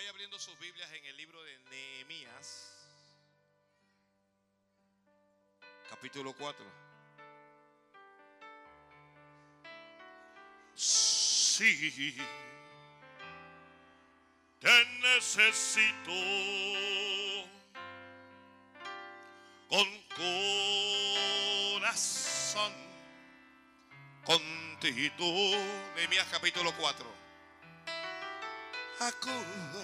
Vaya abriendo sus Biblias en el libro de Nehemías, capítulo 4. Sí, te necesito con corazón contigo. Nehemías capítulo 4. Acudo,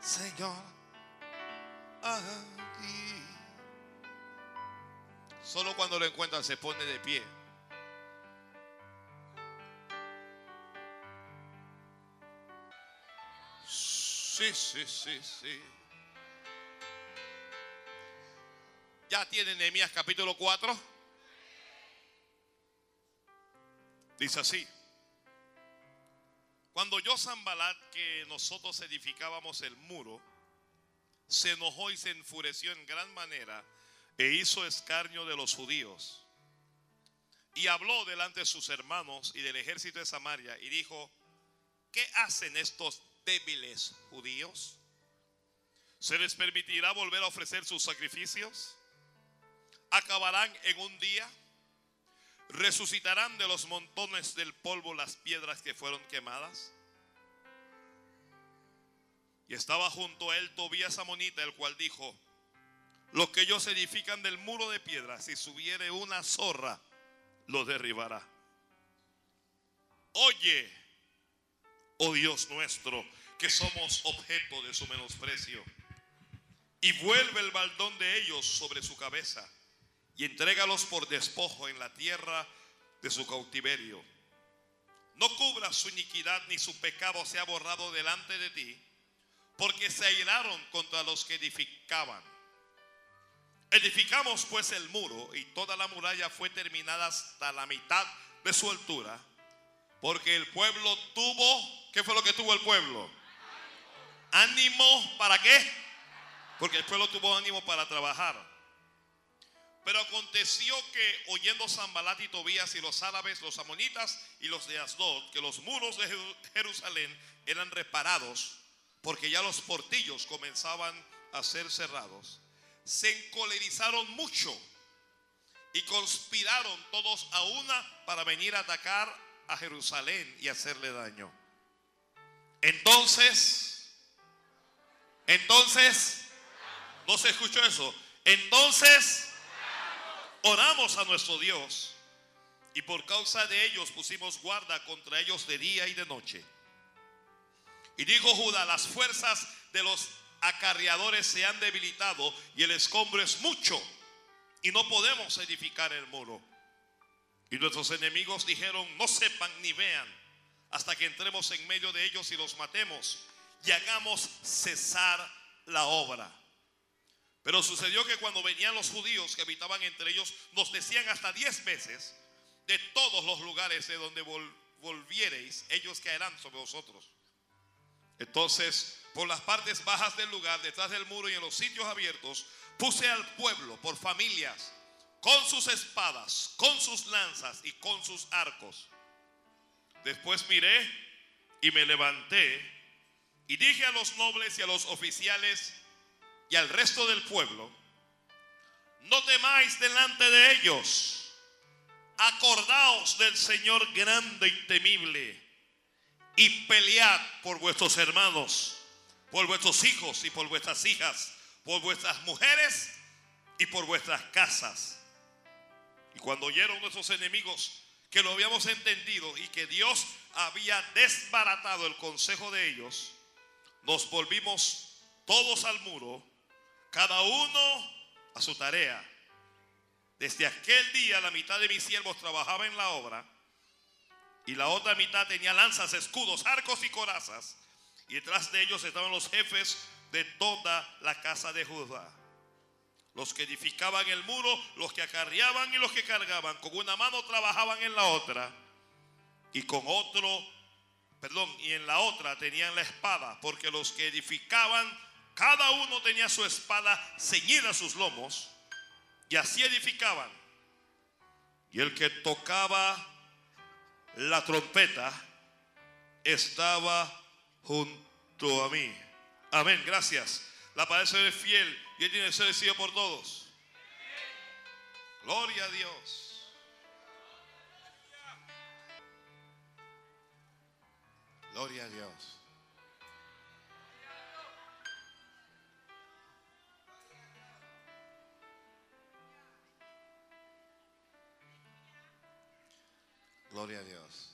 Señor, a ti. Solo cuando lo encuentran se pone de pie. Sí, sí, sí, sí. Ya tiene Nehemías capítulo 4. Dice así. Cuando yo Zambalat que nosotros edificábamos el muro, se enojó y se enfureció en gran manera e hizo escarnio de los judíos. Y habló delante de sus hermanos y del ejército de Samaria y dijo, ¿qué hacen estos débiles judíos? ¿Se les permitirá volver a ofrecer sus sacrificios? ¿Acabarán en un día? ¿Resucitarán de los montones del polvo las piedras que fueron quemadas? Y estaba junto a él Tobías Amonita, el cual dijo, los que ellos edifican del muro de piedra, si subiere una zorra, lo derribará. Oye, oh Dios nuestro, que somos objeto de su menosprecio. Y vuelve el baldón de ellos sobre su cabeza y entrégalos por despojo en la tierra de su cautiverio. No cubra su iniquidad ni su pecado sea borrado delante de ti, porque se airaron contra los que edificaban. Edificamos pues el muro y toda la muralla fue terminada hasta la mitad de su altura, porque el pueblo tuvo, ¿qué fue lo que tuvo el pueblo? Ánimo, ¿para qué? Porque el pueblo tuvo ánimo para trabajar. Pero aconteció que oyendo Zambalat y Tobías y los árabes, los amonitas y los de Asdod, que los muros de Jerusalén eran reparados, porque ya los portillos comenzaban a ser cerrados, se encolerizaron mucho y conspiraron todos a una para venir a atacar a Jerusalén y hacerle daño. Entonces, entonces, no se escuchó eso. Entonces, oramos a nuestro Dios y por causa de ellos pusimos guarda contra ellos de día y de noche. Y dijo Judá, las fuerzas de los acarreadores se han debilitado y el escombro es mucho y no podemos edificar el muro. Y nuestros enemigos dijeron, no sepan ni vean hasta que entremos en medio de ellos y los matemos y hagamos cesar la obra. Pero sucedió que cuando venían los judíos que habitaban entre ellos, nos decían hasta diez veces, de todos los lugares de donde volviereis, ellos caerán sobre vosotros. Entonces, por las partes bajas del lugar, detrás del muro y en los sitios abiertos, puse al pueblo por familias, con sus espadas, con sus lanzas y con sus arcos. Después miré y me levanté y dije a los nobles y a los oficiales, y al resto del pueblo, no temáis delante de ellos, acordaos del Señor grande y temible, y pelead por vuestros hermanos, por vuestros hijos y por vuestras hijas, por vuestras mujeres y por vuestras casas. Y cuando oyeron nuestros enemigos que lo habíamos entendido y que Dios había desbaratado el consejo de ellos, nos volvimos todos al muro cada uno a su tarea. Desde aquel día la mitad de mis siervos trabajaba en la obra y la otra mitad tenía lanzas, escudos, arcos y corazas. Y detrás de ellos estaban los jefes de toda la casa de Judá. Los que edificaban el muro, los que acarreaban y los que cargaban. Con una mano trabajaban en la otra. Y con otro, perdón, y en la otra tenían la espada. Porque los que edificaban cada uno tenía su espada ceñida a sus lomos y así edificaban. Y el que tocaba la trompeta estaba junto a mí. Amén, gracias. La palabra es fiel y Él tiene que ser recibido por todos. Gloria a Dios. Gloria a Dios. Gloria a Dios.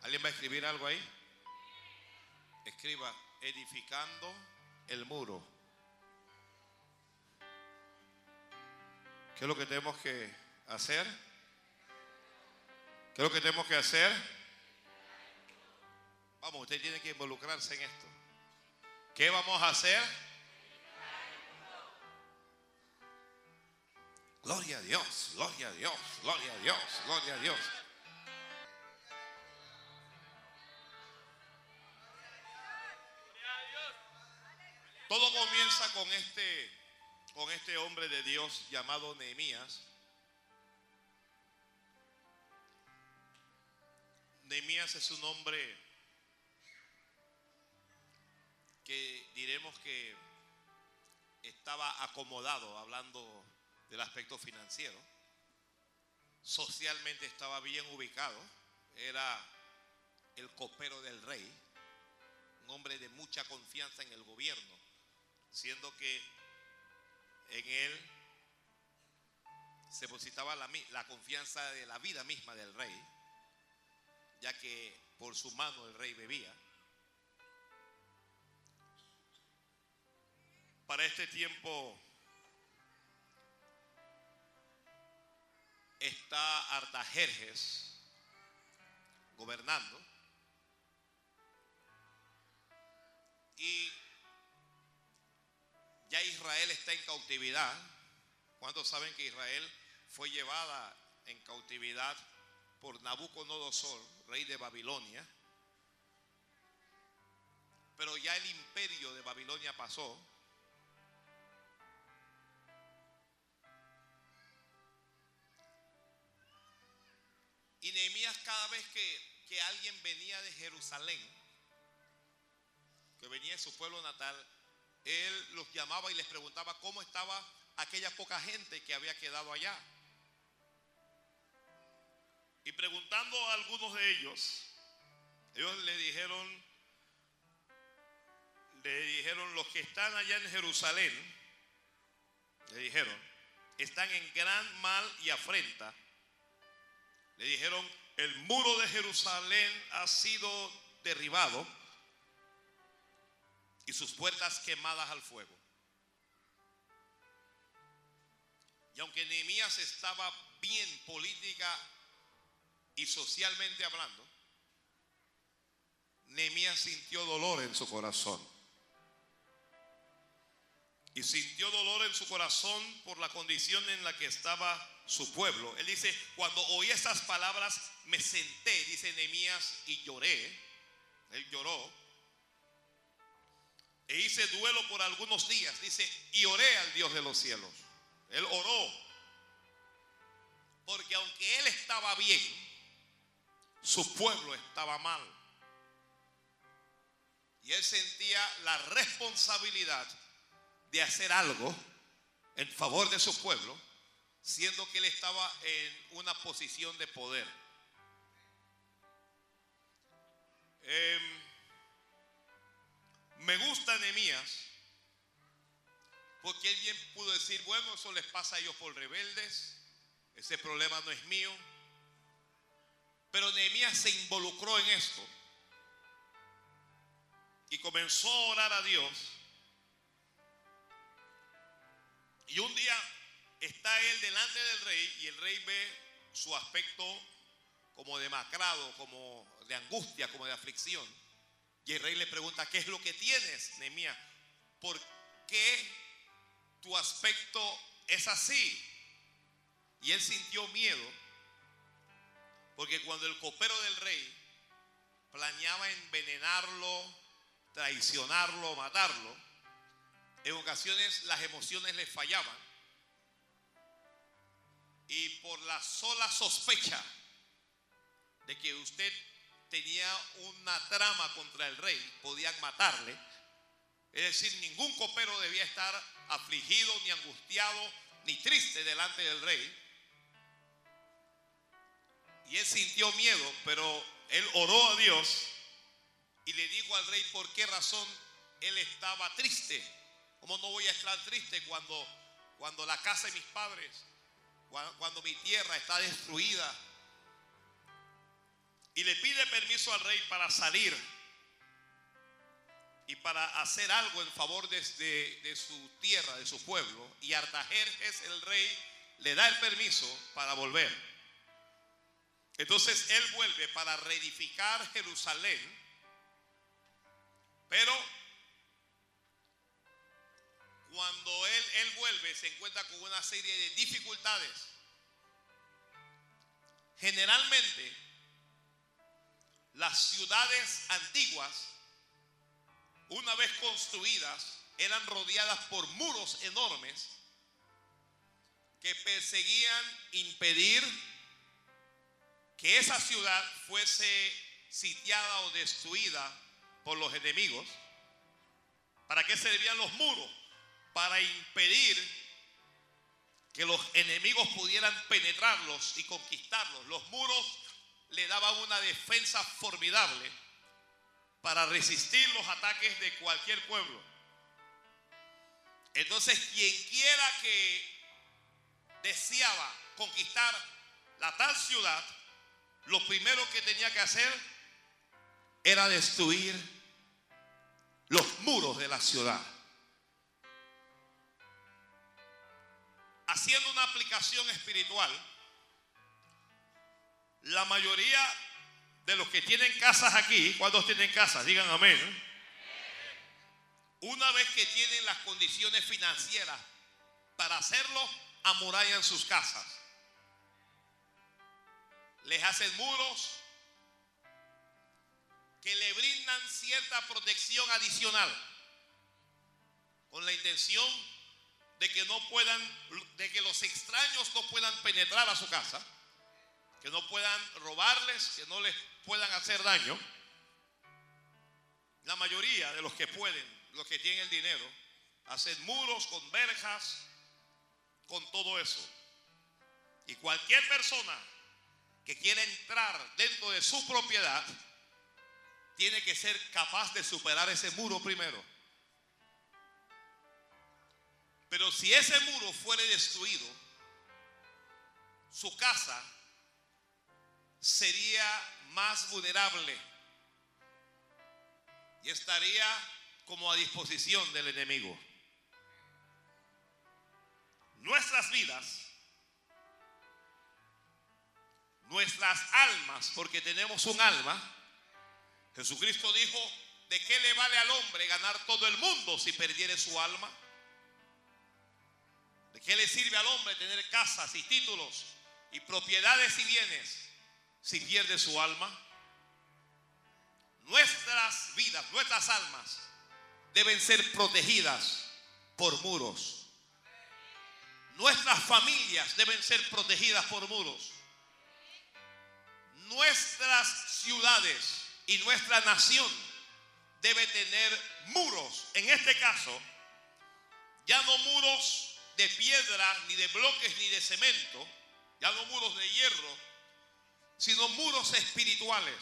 ¿Alguien va a escribir algo ahí? Escriba, edificando el muro. ¿Qué es lo que tenemos que hacer? ¿Qué es lo que tenemos que hacer? Vamos, usted tiene que involucrarse en esto. ¿Qué vamos a hacer? Gloria a Dios, gloria a Dios, gloria a Dios, gloria a Dios. Todo comienza con este con este hombre de Dios llamado Nehemías. Nehemías es un hombre que diremos que estaba acomodado hablando del aspecto financiero. Socialmente estaba bien ubicado. Era el copero del rey. Un hombre de mucha confianza en el gobierno. Siendo que en él se depositaba la, la, confianza de la vida misma del rey, ya que por su mano el rey bebía. Para este tiempo está Artajerjes gobernando y ya Israel está en cautividad. ¿Cuántos saben que Israel fue llevada en cautividad por Nabucodonosor, rey de Babilonia? Pero ya el imperio de Babilonia pasó. Y Nehemías cada vez que, que alguien venía de Jerusalén, que venía de su pueblo natal, él los llamaba y les preguntaba cómo estaba aquella poca gente que había quedado allá. Y preguntando a algunos de ellos, ellos le dijeron, le dijeron, los que están allá en Jerusalén, le dijeron, están en gran mal y afrenta. Le dijeron, el muro de Jerusalén ha sido derribado y sus puertas quemadas al fuego. Y aunque Nehemías estaba bien política y socialmente hablando, Nehemías sintió dolor en su corazón. Y sintió dolor en su corazón por la condición en la que estaba su pueblo. Él dice, cuando oí esas palabras, me senté, dice Nehemías, y lloré. Él lloró e hice duelo por algunos días, dice, y oré al Dios de los cielos. Él oró. Porque aunque él estaba bien, su pueblo estaba mal. Y él sentía la responsabilidad de hacer algo en favor de su pueblo, siendo que él estaba en una posición de poder. Eh, me gusta Nehemías porque él bien pudo decir, bueno, eso les pasa a ellos por rebeldes, ese problema no es mío. Pero Nehemías se involucró en esto y comenzó a orar a Dios. Y un día está él delante del rey y el rey ve su aspecto como demacrado, como de angustia, como de aflicción. Y el rey le pregunta, ¿qué es lo que tienes, Nehemías? ¿Por qué tu aspecto es así? Y él sintió miedo, porque cuando el copero del rey planeaba envenenarlo, traicionarlo, matarlo, en ocasiones las emociones le fallaban. Y por la sola sospecha de que usted tenía una trama contra el rey, podían matarle. Es decir, ningún copero debía estar afligido, ni angustiado, ni triste delante del rey. Y él sintió miedo, pero él oró a Dios y le dijo al rey por qué razón él estaba triste. ¿Cómo no voy a estar triste cuando, cuando la casa de mis padres, cuando, mi tierra está destruida? Y le pide permiso al rey para salir y para hacer algo en favor de, de- de su tierra, de su pueblo. Y Artajerjes, el rey, le da el permiso para volver. Entonces él vuelve para reedificar Jerusalén, pero cuando él, él vuelve se encuentra con una serie de dificultades. Generalmente, las ciudades antiguas, una vez construidas, eran rodeadas por muros enormes que perseguían impedir que esa ciudad fuese sitiada o destruida por los enemigos. ¿Para qué servían los muros? Para impedir que los enemigos pudieran penetrarlos y conquistarlos. Los muros le daban una defensa formidable para resistir los ataques de cualquier pueblo. Entonces, quien quiera que deseaba conquistar la tal ciudad, lo primero que tenía que hacer era destruir los muros de la ciudad. Haciendo una aplicación espiritual, la mayoría de los que tienen casas aquí, ¿cuántos tienen casas? Digan amén. Una vez que tienen las condiciones financieras para hacerlo, amurallan sus casas. Les hacen muros que le brindan cierta protección adicional con la intención de que no puedan, de que los extraños no puedan penetrar a su casa, que no puedan robarles, que no les puedan hacer daño. La mayoría de los que pueden, los que tienen el dinero, hacen muros con verjas, con todo eso. Y cualquier persona que quiera entrar dentro de su propiedad, tiene que ser capaz de superar ese muro primero. Pero si ese muro fuere destruido, su casa sería más vulnerable y estaría como a disposición del enemigo. Nuestras vidas, nuestras almas, porque tenemos un alma, Jesucristo dijo, ¿de qué le vale al hombre ganar todo el mundo si perdiere su alma? ¿De qué le sirve al hombre tener casas y títulos y propiedades y bienes si pierde su alma? Nuestras vidas, nuestras almas deben ser protegidas por muros. Nuestras familias deben ser protegidas por muros. Nuestras ciudades y nuestra nación debe tener muros. En este caso, ya no muros de piedra, ni de bloques, ni de cemento, ya no muros de hierro, sino muros espirituales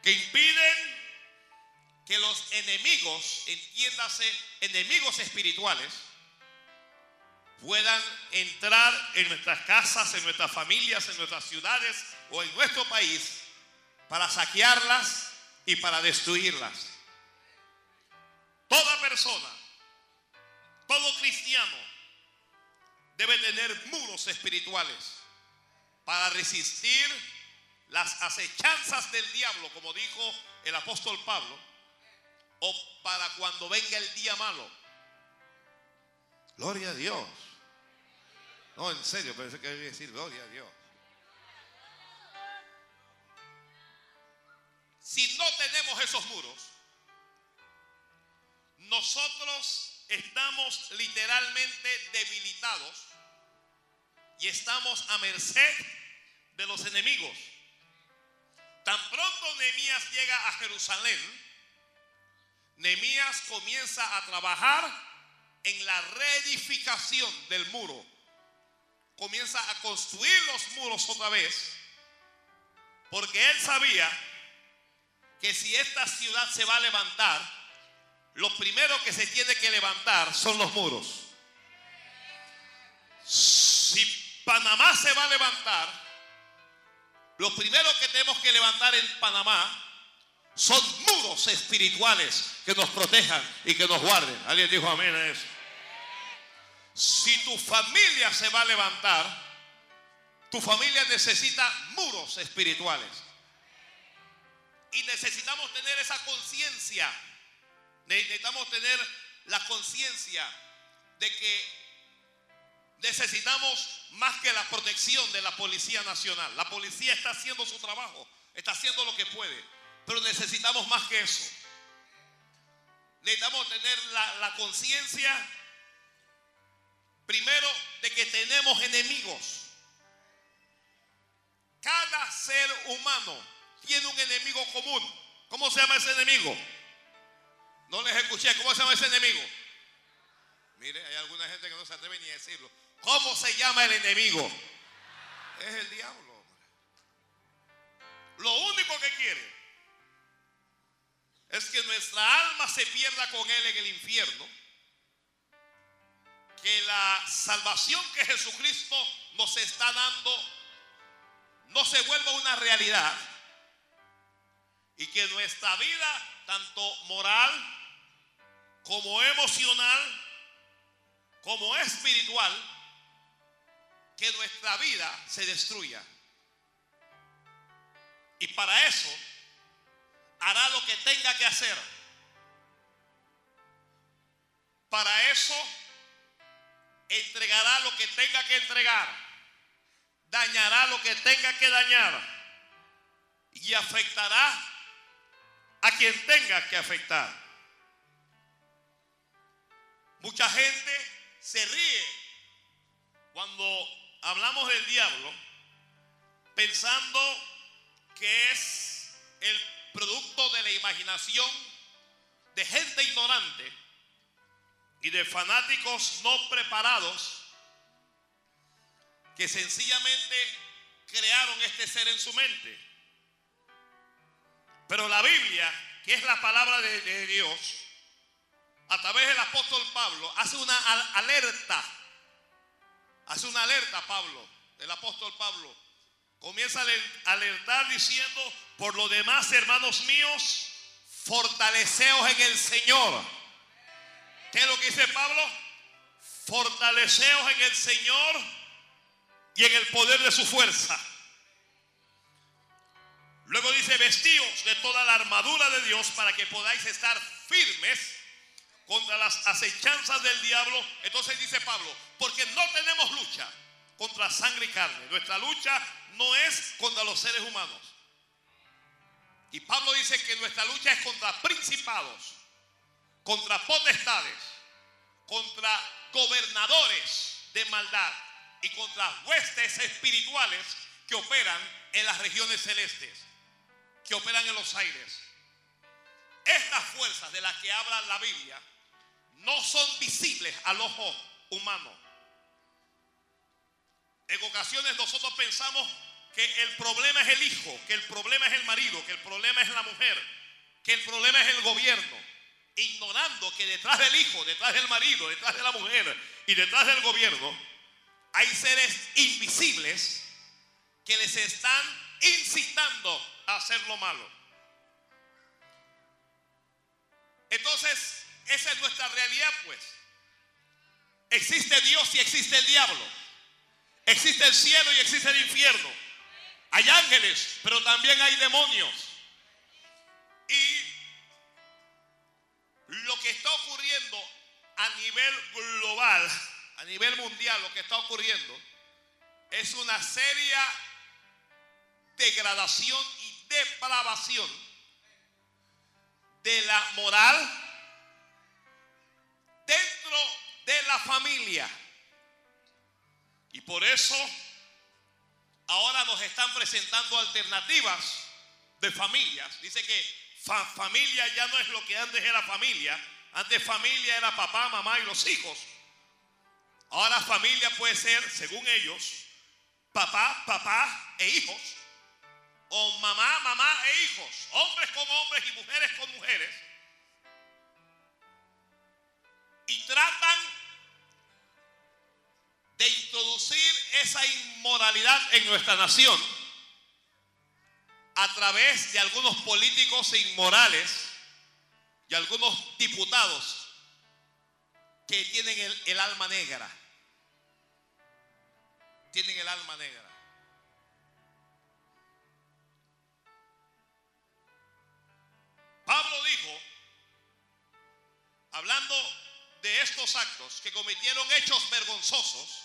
que impiden que los enemigos, entiéndase, enemigos espirituales, puedan entrar en nuestras casas, en nuestras familias, en nuestras ciudades o en nuestro país para saquearlas y para destruirlas. Toda persona, todo cristiano debe tener muros espirituales para resistir las acechanzas del diablo, como dijo el apóstol Pablo, o para cuando venga el día malo. Gloria a Dios. No, en serio, pensé que debía decir gloria a Dios. Si no tenemos esos muros, nosotros estamos literalmente debilitados y estamos a merced de los enemigos. Tan pronto Nehemías llega a Jerusalén, Nehemías comienza a trabajar en la reedificación del muro. Comienza a construir los muros otra vez, porque él sabía que si esta ciudad se va a levantar, lo primero que se tiene que levantar son los muros. Si Panamá se va a levantar, lo primero que tenemos que levantar en Panamá son muros espirituales que nos protejan y que nos guarden. Alguien dijo amén a eso. Si tu familia se va a levantar, tu familia necesita muros espirituales. Y necesitamos tener esa conciencia. Necesitamos tener la conciencia de que necesitamos más que la protección de la Policía Nacional. La policía está haciendo su trabajo, está haciendo lo que puede, pero necesitamos más que eso. Necesitamos tener la, conciencia, primero, de que tenemos enemigos. Cada ser humano tiene un enemigo común. ¿Cómo se llama ese enemigo? No les escuché. ¿Cómo se llama ese enemigo? Mire, hay alguna gente que no se atreve ni a decirlo. ¿Cómo se llama el enemigo? Es el diablo. Lo único que quiere es que nuestra alma se pierda con él en el infierno. Que la salvación que Jesucristo nos está dando no se vuelva una realidad. Y que nuestra vida, tanto moral como emocional, como espiritual, que nuestra vida se destruya. Y para eso hará lo que tenga que hacer. Para eso entregará lo que tenga que entregar. Dañará lo que tenga que dañar. Y afectará a quien tenga que afectar. Mucha gente se ríe cuando hablamos del diablo pensando que es el producto de la imaginación de gente ignorante y de fanáticos no preparados que sencillamente crearon este ser en su mente. Pero la Biblia, que es la palabra de, de Dios, a través del apóstol Pablo, hace una alerta Hace una alerta Pablo, el apóstol Pablo. Comienza a alertar diciendo, por lo demás, hermanos míos, fortaleceos en el Señor. ¿Qué es lo que dice Pablo? Fortaleceos en el Señor y en el poder de su fuerza. Luego dice, vestíos de toda la armadura de Dios para que podáis estar firmes contra las acechanzas del diablo. Entonces dice Pablo, porque no tenemos lucha contra sangre y carne. Nuestra lucha no es contra los seres humanos. Y Pablo dice que nuestra lucha es contra principados, contra potestades, contra gobernadores de maldad y contra huestes espirituales que operan en las regiones celestes, que operan en los aires. Estas fuerzas de las que habla la Biblia no son visibles al ojo humano. En ocasiones nosotros pensamos que el problema es el hijo, que el problema es el marido, que el problema es la mujer, que el problema es el gobierno, ignorando que detrás del hijo, detrás del marido, detrás de la mujer y detrás del gobierno hay seres invisibles que les están incitando a hacer lo malo. Entonces, esa es nuestra realidad, pues. Existe Dios y existe el diablo. Existe el cielo y existe el infierno. Hay ángeles, pero también hay demonios. Y lo que está ocurriendo a nivel global, a nivel mundial, lo que está ocurriendo es una seria degradación y depravación de la moral, dentro de la familia. Y por eso ahora nos están presentando alternativas de familias. Dice que familia ya no es lo que antes era familia. Antes familia era papá, mamá y los hijos. Ahora familia puede ser, según ellos, papá, papá e hijos. O mamá, mamá e hijos. Hombres con hombres y mujeres con mujeres. Y tratan de introducir esa inmoralidad en nuestra nación a través de algunos políticos inmorales y algunos diputados que tienen el, alma negra. Tienen el alma negra. Pablo dijo, hablando de estos actos que cometieron hechos vergonzosos,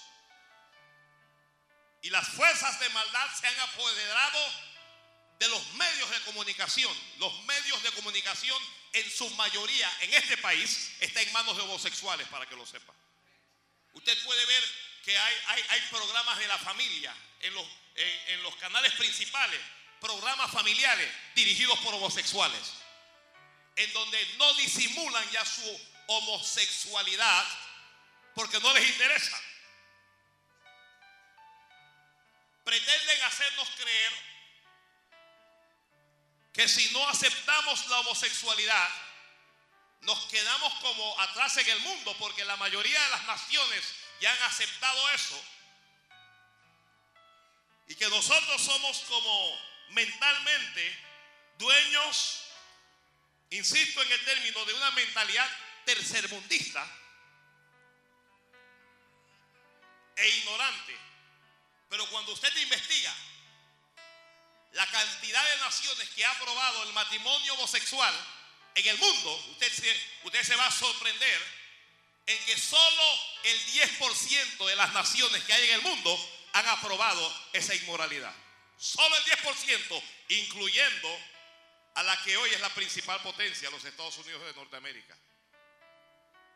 y las fuerzas de maldad se han apoderado de los medios de comunicación. Los medios de comunicación en su mayoría en este país está en manos de homosexuales, para que lo sepa. Usted puede ver que hay, hay, programas de la familia en los, en los canales principales, programas familiares dirigidos por homosexuales, en donde no disimulan ya su homosexualidad porque no les interesa. Pretenden hacernos creer que si no aceptamos la homosexualidad, nos quedamos como atrás en el mundo, porque la mayoría de las naciones ya han aceptado eso. Y que nosotros somos como mentalmente dueños, insisto en el término, de una mentalidad tercermundista e ignorante. Pero cuando usted investiga, la cantidad de naciones que ha aprobado el matrimonio homosexual en el mundo, usted se, usted se va a sorprender en que solo el 10% de las naciones que hay en el mundo han aprobado esa inmoralidad. Solo el 10%, incluyendo a la que hoy es la principal potencia, los Estados Unidos de Norteamérica.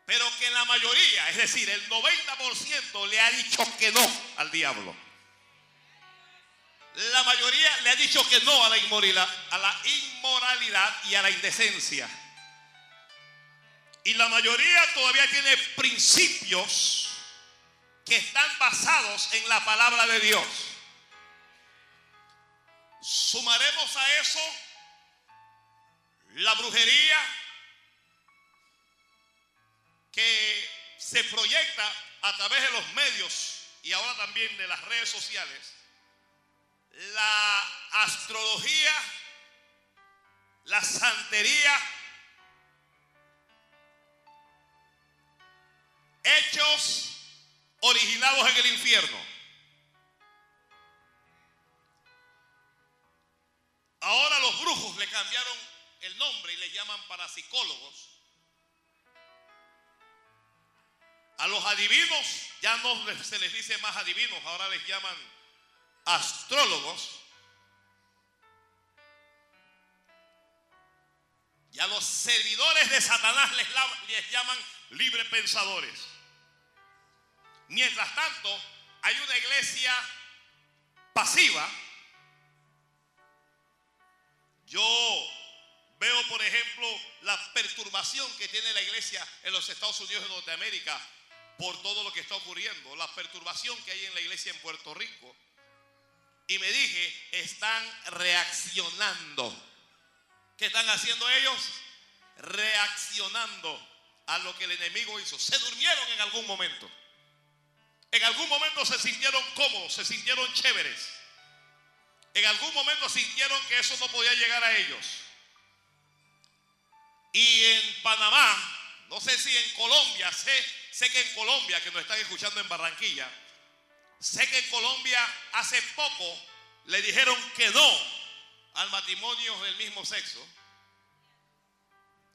Pero que la mayoría, es decir, el 90% le ha dicho que no al diablo la mayoría le ha dicho que no a la inmoralidad, a la inmoralidad y a la indecencia. Y la mayoría todavía tiene principios que están basados en la palabra de Dios. Sumaremos a eso la brujería que se proyecta a través de los medios y ahora también de las redes sociales la astrología, la santería, hechos originados en el infierno. Ahora los brujos le cambiaron el nombre y les llaman parapsicólogos. A los adivinos ya no se les dice más adivinos, ahora les llaman astrólogos y a los servidores de Satanás les, llaman libre pensadores. Mientras tanto, hay una iglesia pasiva. Yo veo, por ejemplo, la perturbación que tiene la iglesia en los Estados Unidos de Norteamérica por todo lo que está ocurriendo, la perturbación que hay en la iglesia en Puerto Rico y me dije, están reaccionando. ¿Qué están haciendo ellos? Reaccionando a lo que el enemigo hizo. Se durmieron en algún momento. En algún momento se sintieron cómodos, se sintieron chéveres. En algún momento sintieron que eso no podía llegar a ellos. Y en Panamá, no sé si en Colombia, sé, sé que en Colombia, que nos están escuchando en Barranquilla, Sé que en Colombia hace poco le dijeron que no al matrimonio del mismo sexo.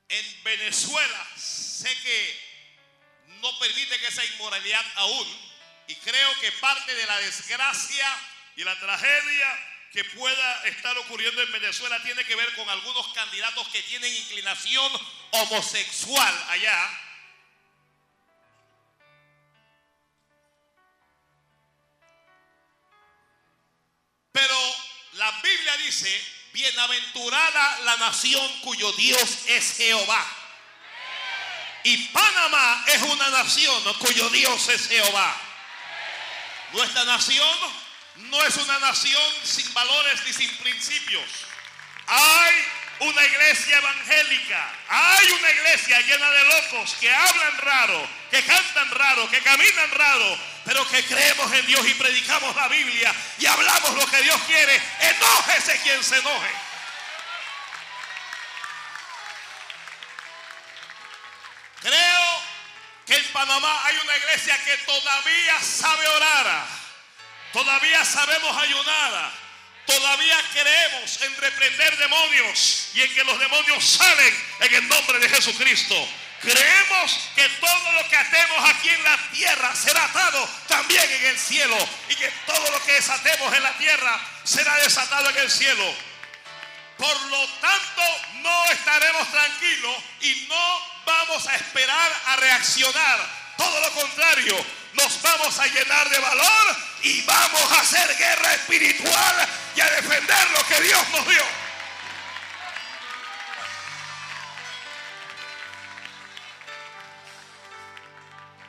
En Venezuela sé que no permiten esa inmoralidad aún. Y creo que parte de la desgracia y la tragedia que pueda estar ocurriendo en Venezuela tiene que ver con algunos candidatos que tienen inclinación homosexual allá Pero la Biblia dice bienaventurada la nación cuyo Dios es Jehová. Y Panamá es una nación cuyo Dios es Jehová. Nuestra nación no es una nación sin valores ni sin principios. Hay una iglesia evangélica, hay una iglesia llena de locos que hablan raro, que cantan raro, que caminan raro, pero que creemos en Dios y predicamos la Biblia y hablamos lo que Dios quiere. Enójese quien se enoje. Creo que en Panamá hay una iglesia que todavía sabe orar. Todavía sabemos ayunar. Todavía creemos en reprender demonios y en que los demonios salen en el nombre de Jesucristo. Creemos que todo lo que atemos aquí en la tierra será atado también en el cielo y que todo lo que desatemos en la tierra será desatado en el cielo. Por lo tanto, no estaremos tranquilos y no vamos a esperar a reaccionar. Todo lo contrario, nos vamos a llenar de valor y vamos a hacer guerra espiritual y a defender lo que Dios nos dio.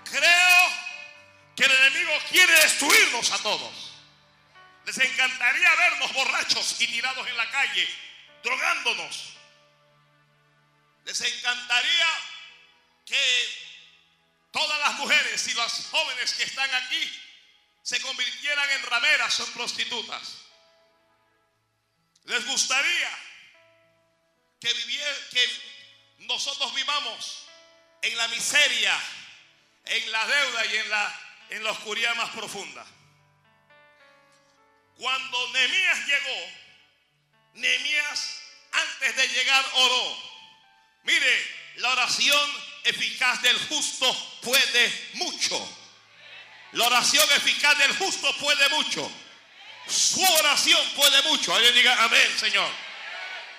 Creo que el enemigo quiere destruirnos a todos. Les encantaría vernos borrachos y tirados en la calle, drogándonos. Les encantaría que todas las mujeres y los jóvenes que están aquí se convirtieran en rameras o en prostitutas. Les gustaría que, que nosotros vivamos en la miseria, en la deuda y en la, en la oscuridad más profunda. Cuando Nehemías llegó, Nehemías antes de llegar oró. Mire, la oración eficaz del justo puede mucho. La oración eficaz del justo puede mucho. Su oración puede mucho. Alguien diga amén, Señor.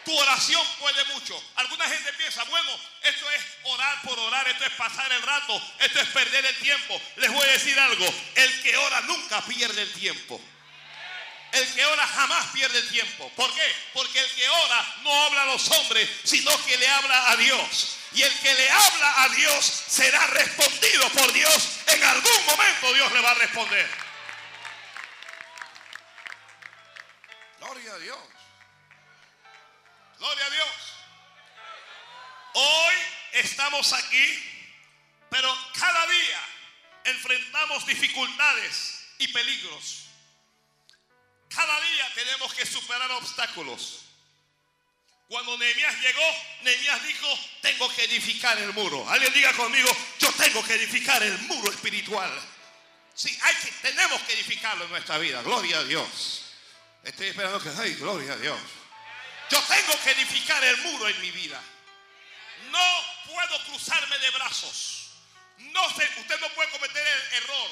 Tu oración puede mucho. Alguna gente piensa, bueno, esto es orar por orar, esto es pasar el rato, esto es perder el tiempo. Les voy a decir algo, el que ora nunca pierde el tiempo. El que ora jamás pierde el tiempo. ¿Por qué? Porque el que ora no habla a los hombres, sino que le habla a Dios. Y el que le habla a Dios será respondido por Dios. En algún momento Dios le va a responder. Gloria a Dios. Gloria a Dios. Hoy estamos aquí, pero cada día enfrentamos dificultades y peligros. Cada día tenemos que superar obstáculos. Cuando Nehemías llegó, Nehemías dijo, tengo que edificar el muro. Alguien diga conmigo, yo tengo que edificar el muro espiritual. Sí, hay que, tenemos que edificarlo en nuestra vida. Gloria a Dios. Estoy esperando que, ay, gloria a Dios. Yo tengo que edificar el muro en mi vida. No puedo cruzarme de brazos. No sé, usted no puede cometer el error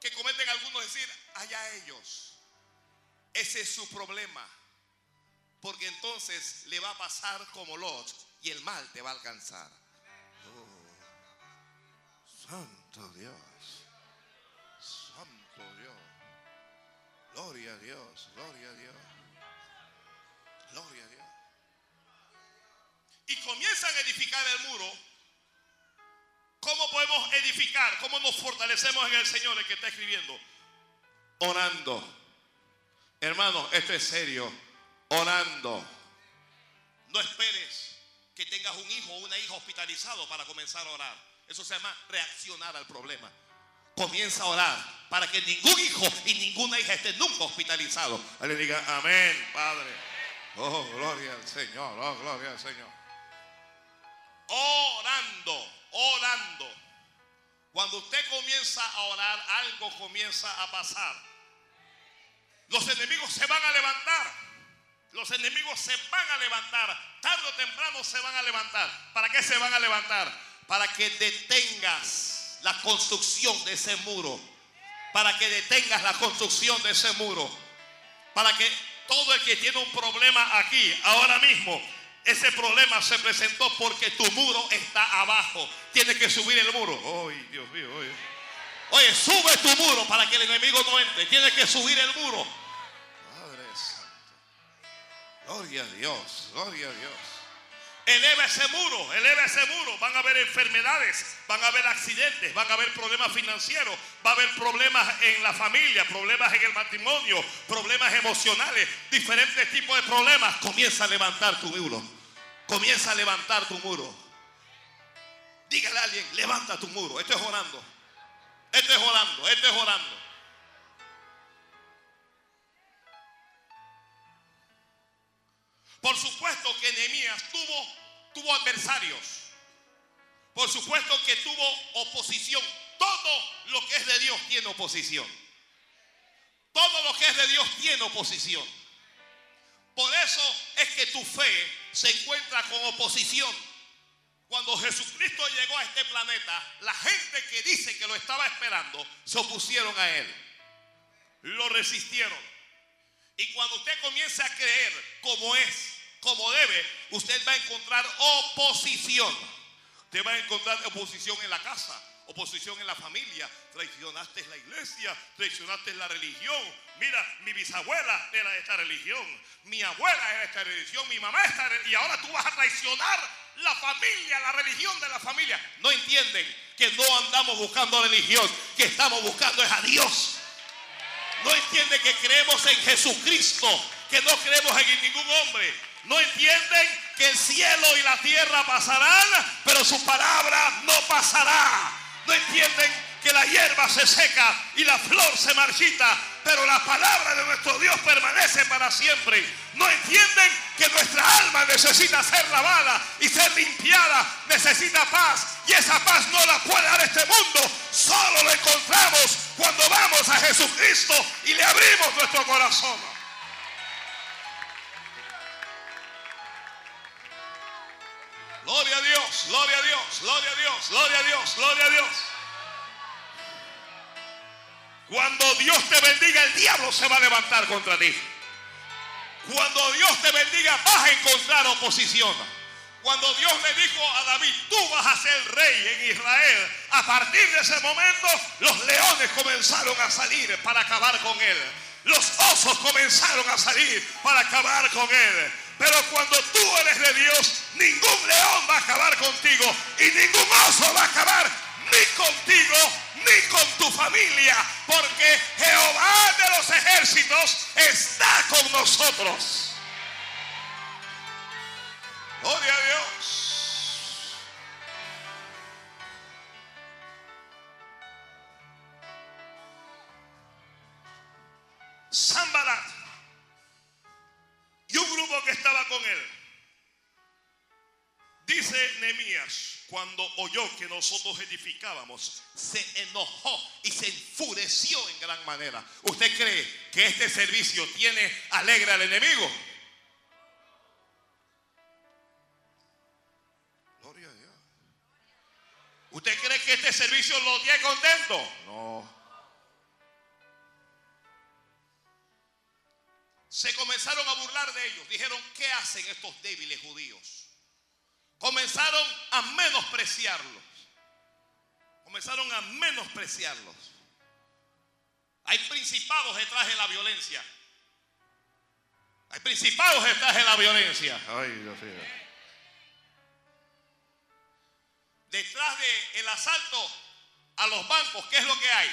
que cometen algunos decir, allá ellos. Ese es su problema. Porque entonces le va a pasar como Lot y el mal te va a alcanzar. Oh, santo Dios. Santo Dios. Gloria a Dios. Gloria a Dios. Gloria a Dios. Y comienzan a edificar el muro. ¿Cómo podemos edificar? ¿Cómo nos fortalecemos en el Señor el que está escribiendo? Orando Hermano, esto es serio. Orando. No esperes que tengas un hijo o una hija hospitalizado para comenzar a orar. Eso se llama reaccionar al problema. Comienza a orar para que ningún hijo y ninguna hija esté nunca hospitalizado. Le diga amén, Padre. Oh, gloria al Señor. Oh, gloria al Señor. Orando, orando. Cuando usted comienza a orar, algo comienza a pasar. Los enemigos se van a levantar. Los enemigos se van a levantar. Tarde o temprano se van a levantar. ¿Para qué se van a levantar? Para que detengas la construcción de ese muro. Para que detengas la construcción de ese muro. Para que todo el que tiene un problema aquí, ahora mismo, ese problema se presentó porque tu muro está abajo. Tiene que subir el muro. Ay, Dios mío, Oye, sube tu muro para que el enemigo no entre. Tienes que subir el muro. Padre Santo. Gloria a Dios, gloria a Dios. Eleva ese muro, eleva ese muro. Van a haber enfermedades, van a haber accidentes, van a haber problemas financieros, va a haber problemas en la familia, problemas en el matrimonio, problemas emocionales, diferentes tipos de problemas. Comienza a levantar tu muro. Comienza a levantar tu muro. Dígale a alguien, levanta tu muro. Esto es orando. Esto es orando, esto es orando. Por supuesto que Nehemías tuvo, tuvo adversarios. Por supuesto que tuvo oposición. Todo lo que es de Dios tiene oposición. Todo lo que es de Dios tiene oposición. Por eso es que tu fe se encuentra con oposición. Cuando Jesucristo llegó a este planeta, la gente que dice que lo estaba esperando se opusieron a él. Lo resistieron. Y cuando usted comienza a creer como es, como debe, usted va a encontrar oposición. Usted va a encontrar oposición en la casa, oposición en la familia. Traicionaste la iglesia, traicionaste la religión. Mira, mi bisabuela era de esta religión, mi abuela era de esta religión, mi mamá está y ahora tú vas a traicionar la familia, la religión de la familia. No entienden que no andamos buscando religión, que estamos buscando es a Dios. No entienden que creemos en Jesucristo, que no creemos en ningún hombre. No entienden que el cielo y la tierra pasarán, pero su palabra no pasará. No entienden que la hierba se seca y la flor se marchita, pero la palabra de nuestro Dios permanece para siempre. No entienden que nuestra alma necesita ser lavada y ser limpiada, necesita paz y esa paz no la puede dar este mundo. Solo la encontramos cuando vamos a Jesucristo y le abrimos nuestro corazón. Gloria a Dios, gloria a Dios, gloria a Dios, gloria a Dios, gloria a Dios. Cuando Dios te bendiga, el diablo se va a levantar contra ti. Cuando Dios te bendiga, vas a encontrar oposición. Cuando Dios le dijo a David, tú vas a ser rey en Israel, a partir de ese momento los leones comenzaron a salir para acabar con él. Los osos comenzaron a salir para acabar con él. Pero cuando tú eres de Dios, ningún león va a acabar contigo y ningún oso va a acabar ni contigo ni con tu familia, porque Jehová de los ejércitos está con nosotros. Gloria a Dios. Dice Nehemías, cuando oyó que nosotros edificábamos, se enojó y se enfureció en gran manera. ¿Usted cree que este servicio tiene alegre al enemigo? Gloria a Dios. ¿Usted cree que este servicio lo tiene contento? No. se comenzaron a burlar de ellos. Dijeron, ¿qué hacen estos débiles judíos? Comenzaron a menospreciarlos. Comenzaron a menospreciarlos. Hay principados detrás de la violencia. Hay principados detrás de la violencia. Ay, Dios mío. Detrás del asalto a los bancos, ¿qué es lo que hay?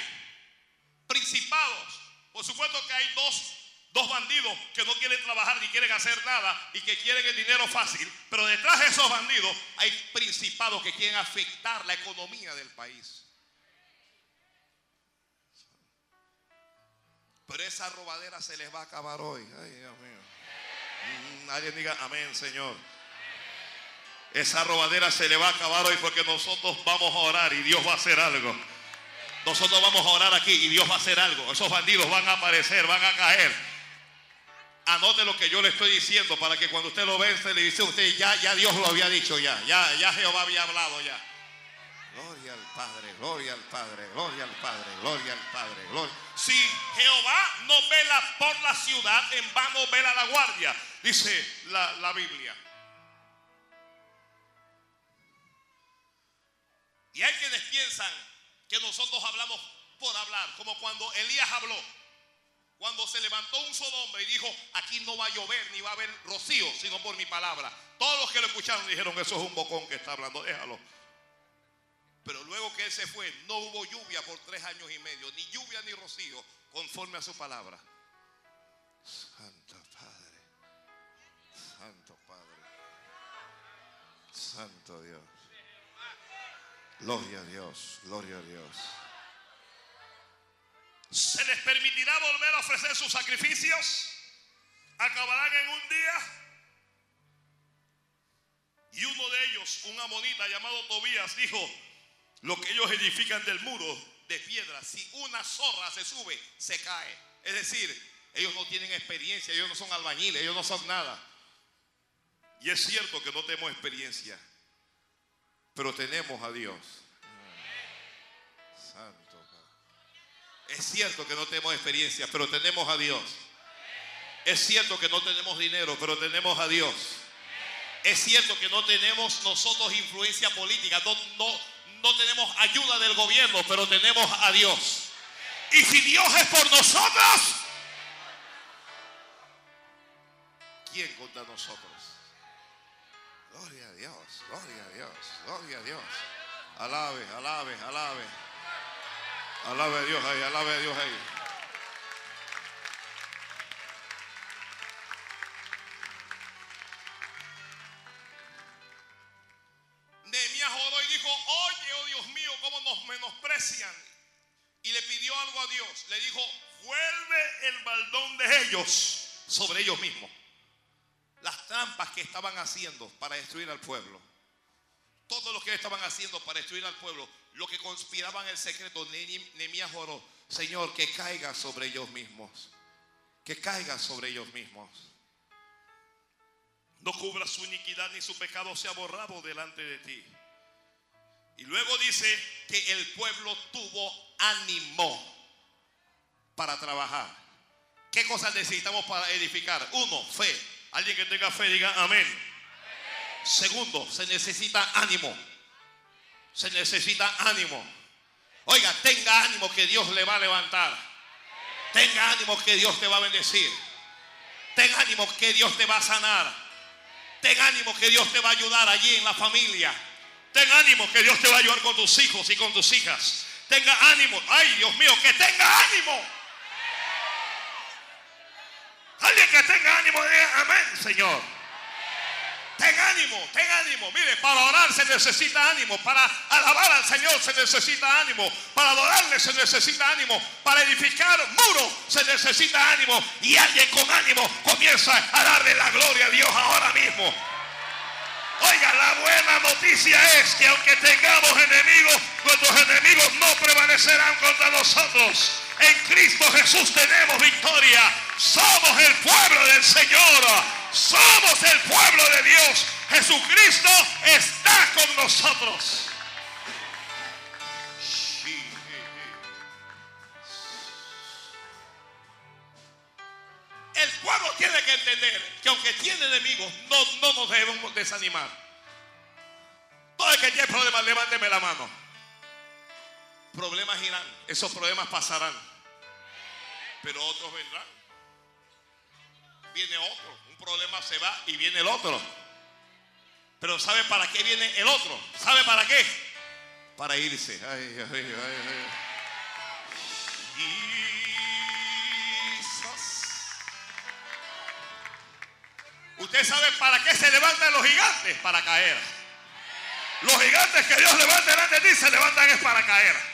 Principados. Por supuesto que hay dos Dos bandidos que no quieren trabajar ni quieren hacer nada y que quieren el dinero fácil. Pero detrás de esos bandidos hay principados que quieren afectar la economía del país. Pero esa robadera se les va a acabar hoy. Ay, Dios mío. Mm, nadie diga amén, Señor. Esa robadera se le va a acabar hoy porque nosotros vamos a orar y Dios va a hacer algo. Nosotros vamos a orar aquí y Dios va a hacer algo. Esos bandidos van a aparecer, van a caer. Anote lo que yo le estoy diciendo para que cuando usted lo vence le dice a usted, ya, ya Dios lo había dicho ya, ya, ya Jehová había hablado ya. Gloria al Padre, gloria al Padre, gloria al Padre, gloria al Padre, gloria. Si Jehová no vela por la ciudad, en vano vela la guardia, dice la, la Biblia. Y hay quienes piensan que nosotros hablamos por hablar, como cuando Elías habló. Cuando se levantó un hombre y dijo, aquí no va a llover ni va a haber rocío, sino por mi palabra. Todos los que lo escucharon dijeron, eso es un bocón que está hablando, déjalo. Pero luego que él se fue, no hubo lluvia por tres años y medio, ni lluvia ni rocío, conforme a su palabra. Santo Padre, Santo Padre, Santo Dios. Gloria a Dios, gloria a Dios. ¿Se les permitirá volver a ofrecer sus sacrificios? ¿Acabarán en un día? Y uno de ellos, un amonita llamado Tobías, dijo, lo que ellos edifican del muro de piedra, si una zorra se sube, se cae. Es decir, ellos no tienen experiencia, ellos no son albañiles, ellos no son nada. Y es cierto que no tenemos experiencia, pero tenemos a Dios. Santo. Es cierto que no tenemos experiencia, pero tenemos a Dios. Es cierto que no tenemos dinero, pero tenemos a Dios. Es cierto que no tenemos nosotros influencia política, no, no, no tenemos ayuda del gobierno, pero tenemos a Dios. Y si Dios es por nosotros, ¿quién contra nosotros? Gloria a Dios, gloria a Dios, gloria a Dios. Alabe, alabe, alabe. Alabe a Dios ahí, alabe a Dios ahí. Nehemías oró y dijo, oye, oh Dios mío, cómo nos menosprecian. Y le pidió algo a Dios. Le dijo, vuelve el baldón de ellos sobre ellos mismos. Las trampas que estaban haciendo para destruir al pueblo. Todo lo que estaban haciendo para destruir al pueblo. Lo que conspiraban en secreto. Nehemías oró, Señor, que caiga sobre ellos mismos. Que caiga sobre ellos mismos. No cubra su iniquidad ni su pecado sea borrado delante de ti. Y luego dice que el pueblo tuvo ánimo para trabajar. ¿Qué cosas necesitamos para edificar? Uno, fe. Alguien que tenga fe diga amén. Segundo, se necesita ánimo. Se necesita ánimo. Oiga, tenga ánimo que Dios le va a levantar. Tenga ánimo que Dios te va a bendecir. Ten ánimo que Dios te va a sanar. Ten ánimo que Dios te va a ayudar allí en la familia. Ten ánimo que Dios te va a ayudar con tus hijos y con tus hijas. Tenga ánimo. Ay, Dios mío, que tenga ánimo. Alguien que tenga ánimo, diga amén, Señor. Ten ánimo, ten ánimo. Mire, para orar se necesita ánimo. Para alabar al Señor se necesita ánimo. Para adorarle se necesita ánimo. Para edificar muros se necesita ánimo. Y alguien con ánimo comienza a darle la gloria a Dios ahora mismo. Oiga, la buena noticia es que aunque tengamos enemigos, nuestros enemigos no prevalecerán contra nosotros. En Cristo Jesús tenemos victoria. Somos el pueblo del Señor. Somos el pueblo de Dios. Jesucristo está con nosotros. El pueblo tiene que entender que aunque tiene enemigos, no, no nos debemos desanimar. Todo el que tiene problemas, levánteme la mano. Problemas irán, esos problemas pasarán. Pero otros vendrán. Viene otro, un problema se va y viene el otro. Pero ¿sabe para qué viene el otro? ¿Sabe para qué? Para irse. Ay, ay, ay. Usted sabe para qué se levantan los gigantes, para caer. Los gigantes que Dios levanta delante de ti se levantan es para caer.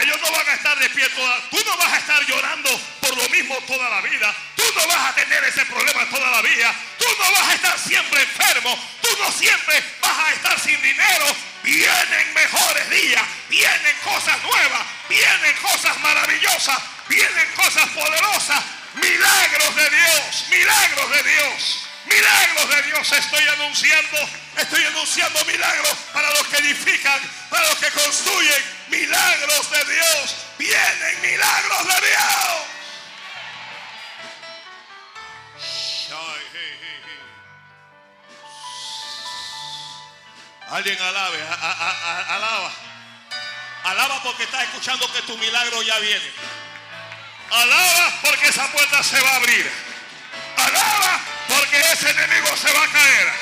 Ellos no van a estar de pie. Tú no vas a estar llorando por lo mismo toda la vida. Tú no vas a tener ese problema toda la vida. Tú no vas a estar siempre enfermo. Tú no siempre vas a estar sin dinero. Vienen mejores días. Vienen cosas nuevas. Vienen cosas maravillosas. Vienen cosas poderosas. Milagros de Dios. Milagros de Dios. Milagros de Dios estoy anunciando. Estoy anunciando milagros para los que edifican, para los que construyen. Milagros de Dios. Vienen milagros de Dios. Alguien alabe, alaba. Alaba porque está escuchando que tu milagro ya viene. Alaba porque esa puerta se va a abrir. Alaba porque ese enemigo se va a caer.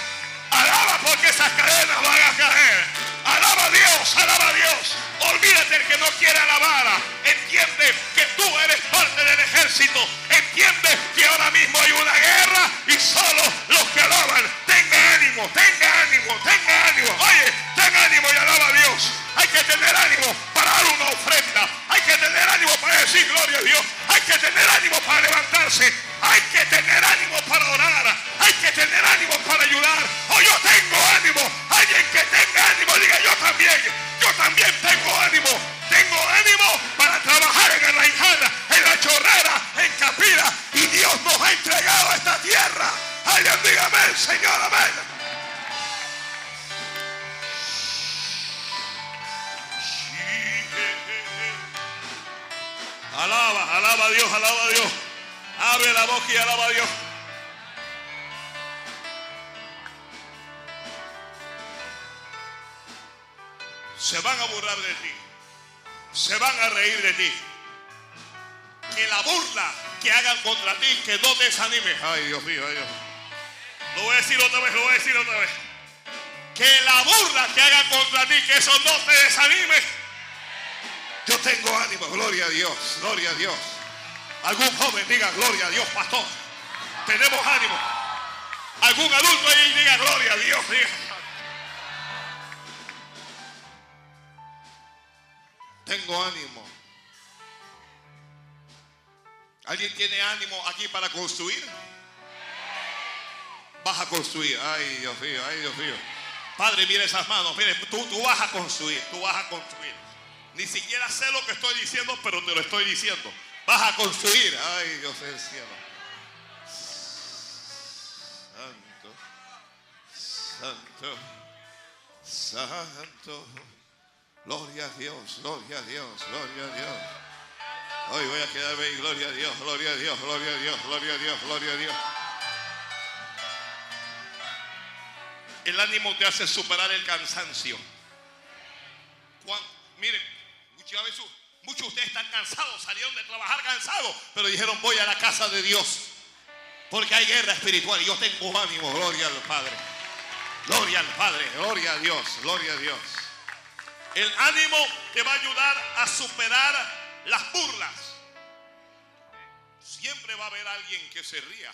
Alaba porque esas cadenas van a caer. Alaba a Dios, alaba a Dios. Olvídate el que no quiere alabar. Entiende que tú eres parte del ejército. Entiende que ahora mismo hay una guerra y solo los que alaban. Tenga ánimo, tenga ánimo, tenga ánimo. Oye, ten ánimo y alaba a Dios. Hay que tener ánimo para dar una ofrenda. Hay que tener ánimo para decir gloria a Dios. Hay que tener ánimo para levantarse. Hay que tener ánimo para orar. Hay que tener ánimo para ayudar. O yo tengo ánimo. Alguien que tenga ánimo, diga yo también. Yo también tengo ánimo. Tengo ánimo para trabajar en la hijana, en la chorrera, en Capira. Y Dios nos ha entregado esta tierra. Alguien diga amén, Señor, amén. Alaba, alaba a Dios, alaba a Dios. Abre la boca y alaba a Dios. Se van a burlar de ti. Se van a reír de ti. Que la burla que hagan contra ti, que no te desanime. Ay, Dios mío, ay Dios. Lo voy a decir otra vez, lo voy a decir otra vez. Que la burla que hagan contra ti, que eso no te desanime. Yo tengo ánimo, gloria a Dios, gloria a Dios. Algún joven diga, gloria a Dios, pastor. Tenemos ánimo. Algún adulto ahí diga, gloria a Dios, diga. Tengo ánimo. ¿Alguien tiene ánimo aquí para construir? Vas a construir. Ay, Dios mío, ay, Dios mío. Padre, mire esas manos. Mire, tú, tú vas a construir. Tú vas a construir. Ni siquiera sé lo que estoy diciendo, pero te lo estoy diciendo. Vas a construir. Ay, Dios del cielo. Santo, santo, santo. Gloria a Dios, gloria a Dios, gloria a Dios. Hoy voy a quedarme ahí, gloria a Dios, gloria a Dios, gloria a Dios, gloria a Dios, gloria a Dios. El ánimo te hace superar el cansancio. mire, muchas muchos de ustedes están cansados, salieron de trabajar cansados, pero dijeron voy a la casa de Dios. Porque hay guerra espiritual y yo tengo ánimo, gloria al Padre. Gloria al Padre, gloria a Dios, gloria a Dios. El ánimo te va a ayudar a superar las burlas. Siempre va a haber alguien que se ría.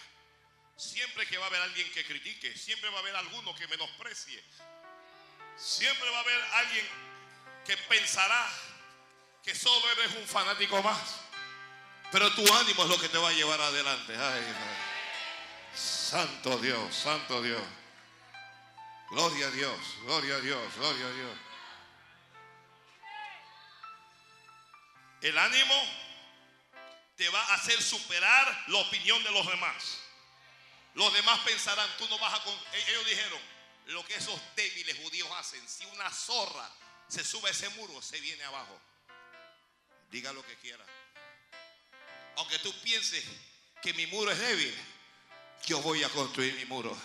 Siempre que va a haber alguien que critique. Siempre va a haber alguno que menosprecie. Siempre va a haber alguien que pensará que solo eres un fanático más. Pero tu ánimo es lo que te va a llevar adelante. santo Dios, santo Dios. Gloria a Dios, gloria a Dios, gloria a Dios. El ánimo te va a hacer superar la opinión de los demás. Los demás pensarán, tú no vas a... E-, ellos dijeron, lo que esos débiles judíos hacen, si una zorra se sube a ese muro, se viene abajo. Diga lo que quiera. Aunque tú pienses que mi muro es débil, yo voy a construir mi muro.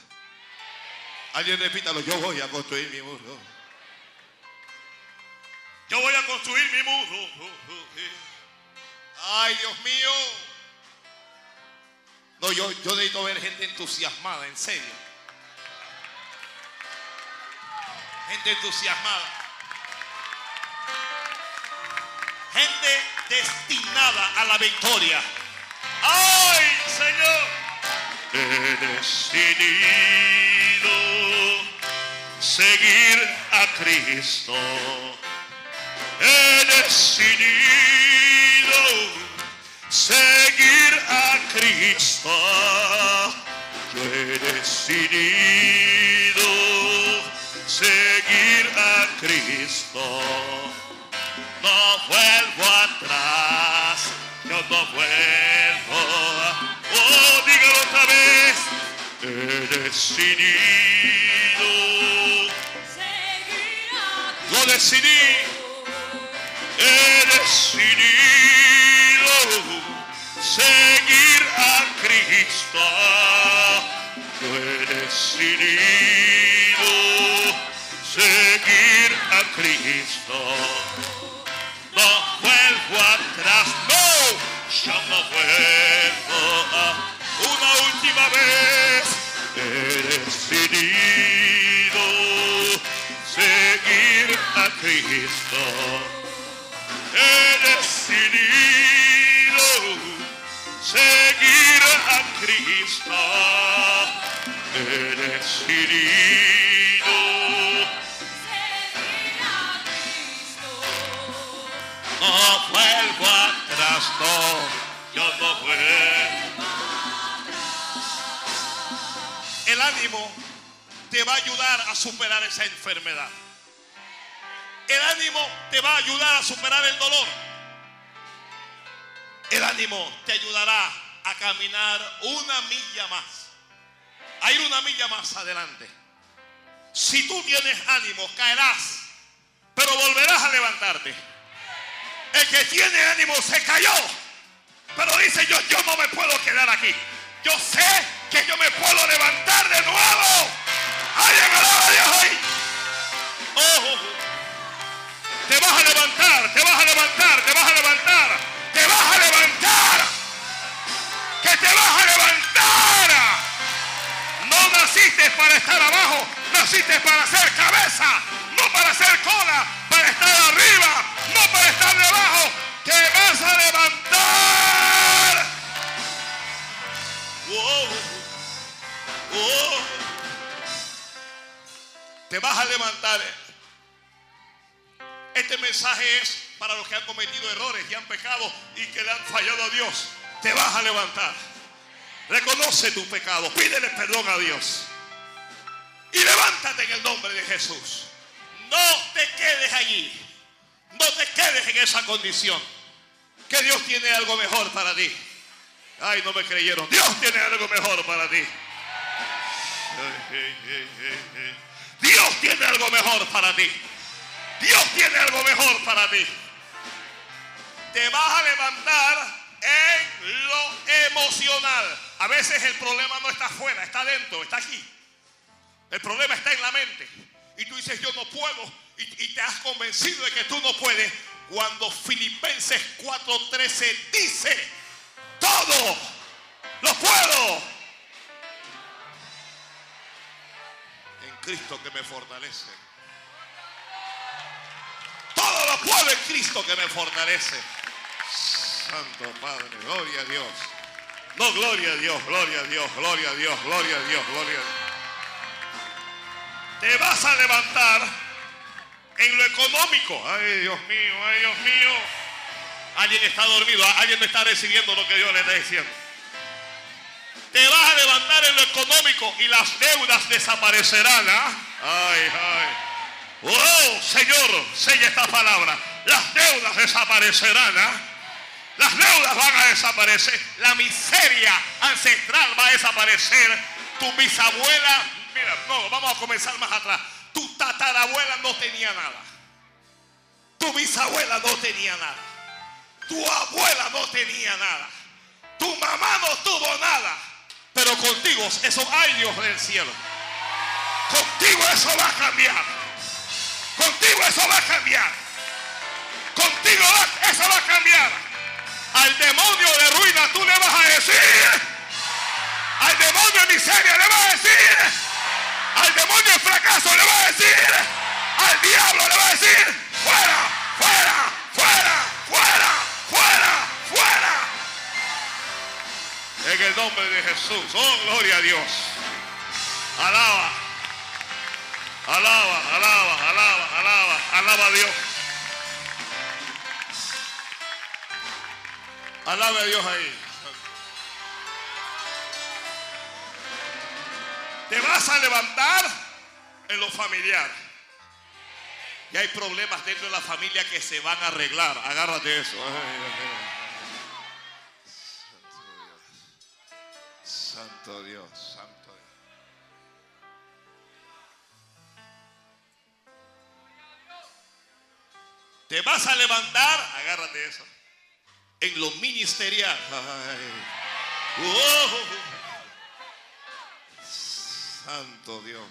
Alguien repítalo, yo voy a construir mi muro. Yo voy a construir mi muro. Ay, Dios mío. No, yo, yo necesito ver gente entusiasmada, en serio. Gente entusiasmada. Gente destinada a la victoria. ¡Ay, Señor! He decidido seguir a Cristo. He decidido seguir a Cristo. Yo he decidido seguir a Cristo no vuelvo atrás, yo no vuelvo. Oh, dígalo otra vez. He decidido. Lo decidí he decidido seguir a Cristo. He decidido seguir a Cristo. No vuelvo atrás, no, yo no vuelvo a una última vez. He decidido seguir a Cristo. He decidido seguir a Cristo. He decidido. No vuelvo atrás, no, yo no vuelvo. El ánimo te va a ayudar a superar esa enfermedad. El ánimo te va a ayudar a superar el dolor. El ánimo te ayudará a caminar una milla más. A ir una milla más adelante. Si tú tienes ánimo, caerás, pero volverás a levantarte. El que tiene ánimo se cayó, pero dice yo, yo no me puedo quedar aquí. Yo sé que yo me puedo levantar de nuevo. Alguien alaba a Dios hoy. Oh, te vas a levantar, te vas a levantar, te vas a levantar, te vas a levantar. Que te vas a levantar. No naciste para estar abajo, naciste para ser cabeza, no para ser cola, para estar arriba, no para estar debajo. Te vas a levantar. Te vas a levantar. Este mensaje es para los que han cometido errores y han pecado y que le han fallado a Dios. Te vas a levantar. Reconoce tu pecado, pídele perdón a Dios. Y levántate en el nombre de Jesús. No te quedes allí. No te quedes en esa condición. Que Dios tiene algo mejor para ti. Ay, no me creyeron. Dios tiene algo mejor para ti. Dios tiene algo mejor para ti. Dios tiene algo mejor para ti. Te vas a levantar en lo emocional. A veces el problema no está afuera, está dentro, está aquí. El problema está en la mente. Y tú dices, yo no puedo. Y, y te has convencido de que tú no puedes. Cuando Filipenses 4:13 dice, todo lo puedo. En Cristo que me fortalece. Puedo Cristo que me fortalece. Santo Padre, gloria a Dios. No, gloria a Dios, gloria a Dios, gloria a Dios, gloria a Dios, gloria a Dios. Te vas a levantar en lo económico. Ay, Dios mío, ay, Dios mío. Alguien está dormido, alguien no está recibiendo lo que Dios le está diciendo. Te vas a levantar en lo económico y las deudas desaparecerán. ¿ah? Ay, ay. Oh, Señor, sella esta palabra. Las deudas desaparecerán. ¿ah? Las deudas van a desaparecer. La miseria ancestral va a desaparecer. Tu bisabuela, mira, no, vamos a comenzar más atrás. Tu tatarabuela no tenía nada. Tu bisabuela no tenía nada. Tu abuela no tenía nada. Tu mamá no tuvo nada. Pero contigo, eso hay Dios del cielo. Contigo eso va a cambiar. Contigo eso va a cambiar. Contigo eso va a cambiar. Al demonio de ruina tú le vas a decir. Al demonio de miseria le vas a decir. Al demonio de fracaso le vas a decir. Al diablo le vas a decir. Fuera, fuera, fuera, fuera, fuera, fuera. En el nombre de Jesús. Oh, gloria a Dios. Alaba. Alaba, alaba, alaba, alaba, alaba a Dios. Alabe a Dios ahí. Te vas a levantar en lo familiar. Y hay problemas dentro de la familia que se van a arreglar. Agárrate eso. Ay, Dios. Santo Dios, santo Dios. Te vas a levantar, agárrate eso, en lo ministerial. Oh. Santo Dios.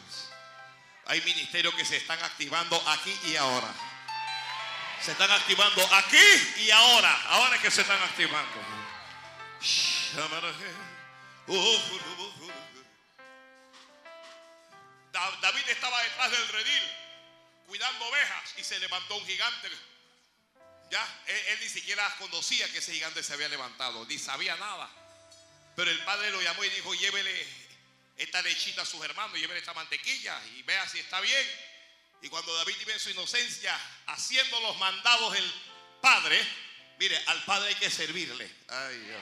Hay ministerios que se están activando aquí y ahora. Se están activando aquí y ahora. Ahora es que se están activando. David estaba detrás del redil cuidando ovejas y se levantó un gigante. Ya, él, ni siquiera conocía que ese gigante se había levantado, ni sabía nada. Pero el padre lo llamó y dijo, llévele esta lechita a sus hermanos, llévele esta mantequilla y vea si está bien. Y cuando David vive su inocencia, haciendo los mandados del padre, mire, al padre hay que servirle. Ay.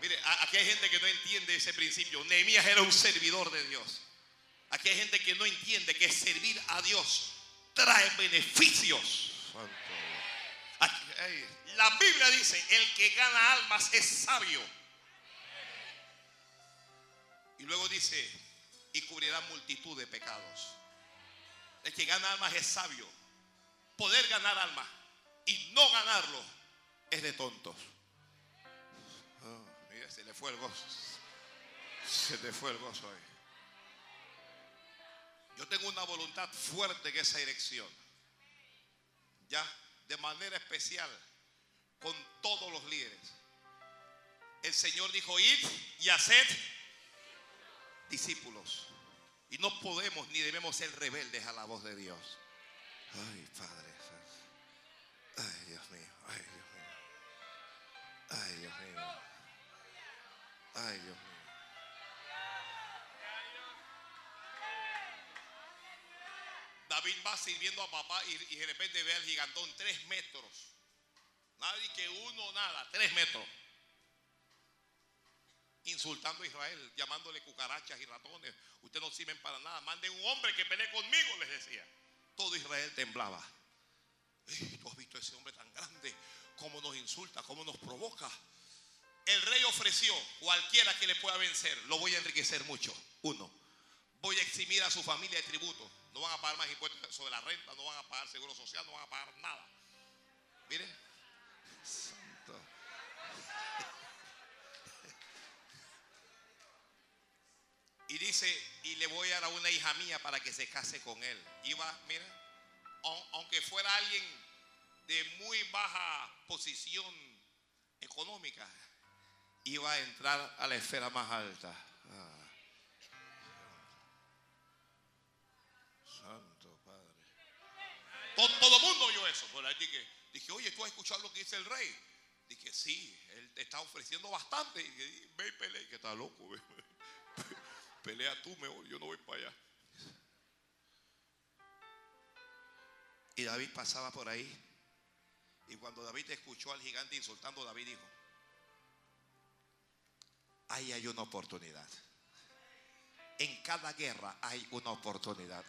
Mire, aquí hay gente que no entiende ese principio. Nehemías era un servidor de Dios. Aquí hay gente que no entiende que servir a Dios trae beneficios. la Biblia dice, el que gana almas es sabio. Y luego dice, y cubrirá multitud de pecados. El que gana almas es sabio. Poder ganar almas y no ganarlo es de tontos. Oh, mira, se le fue el gozo. Se le fue el gozo ahí. Yo tengo una voluntad fuerte en esa dirección. Ya, de manera especial, con todos los líderes. El Señor dijo, id y haced discípulos. Y no podemos ni debemos ser rebeldes a la voz de Dios. Ay, Padre. Ay, Dios mío. Ay, Dios mío. Ay, Dios mío. Ay, Dios mío. David va sirviendo a papá y, de repente ve al gigantón tres metros. Nadie que uno, nada, tres metros. Insultando a Israel, llamándole cucarachas y ratones. Ustedes no sirven para nada. Manden un hombre que pelee conmigo, les decía. Todo Israel temblaba. ¿Tú has visto ese hombre tan grande? ¿Cómo nos insulta? ¿Cómo nos provoca? El rey ofreció cualquiera que le pueda vencer. Lo voy a enriquecer mucho. Uno, voy a eximir a su familia de tributo. No van a pagar más impuestos sobre la renta, no van a pagar seguro social, no van a pagar nada. Mire, santo. Y dice, y le voy a dar a una hija mía para que se case con él. Iba, mira, aunque fuera alguien de muy baja posición económica, iba a entrar a la esfera más alta. Todo, el mundo oyó eso. Dije, dije, oye, ¿tú has escuchado lo que dice el rey? Dije, sí, él te está ofreciendo bastante. Y dije, ve y pelea, que está loco. Pelea tú mejor, yo no voy para allá. Y David pasaba por ahí. Y cuando David escuchó al gigante insultando, David dijo, ahí hay una oportunidad. En cada guerra hay una oportunidad.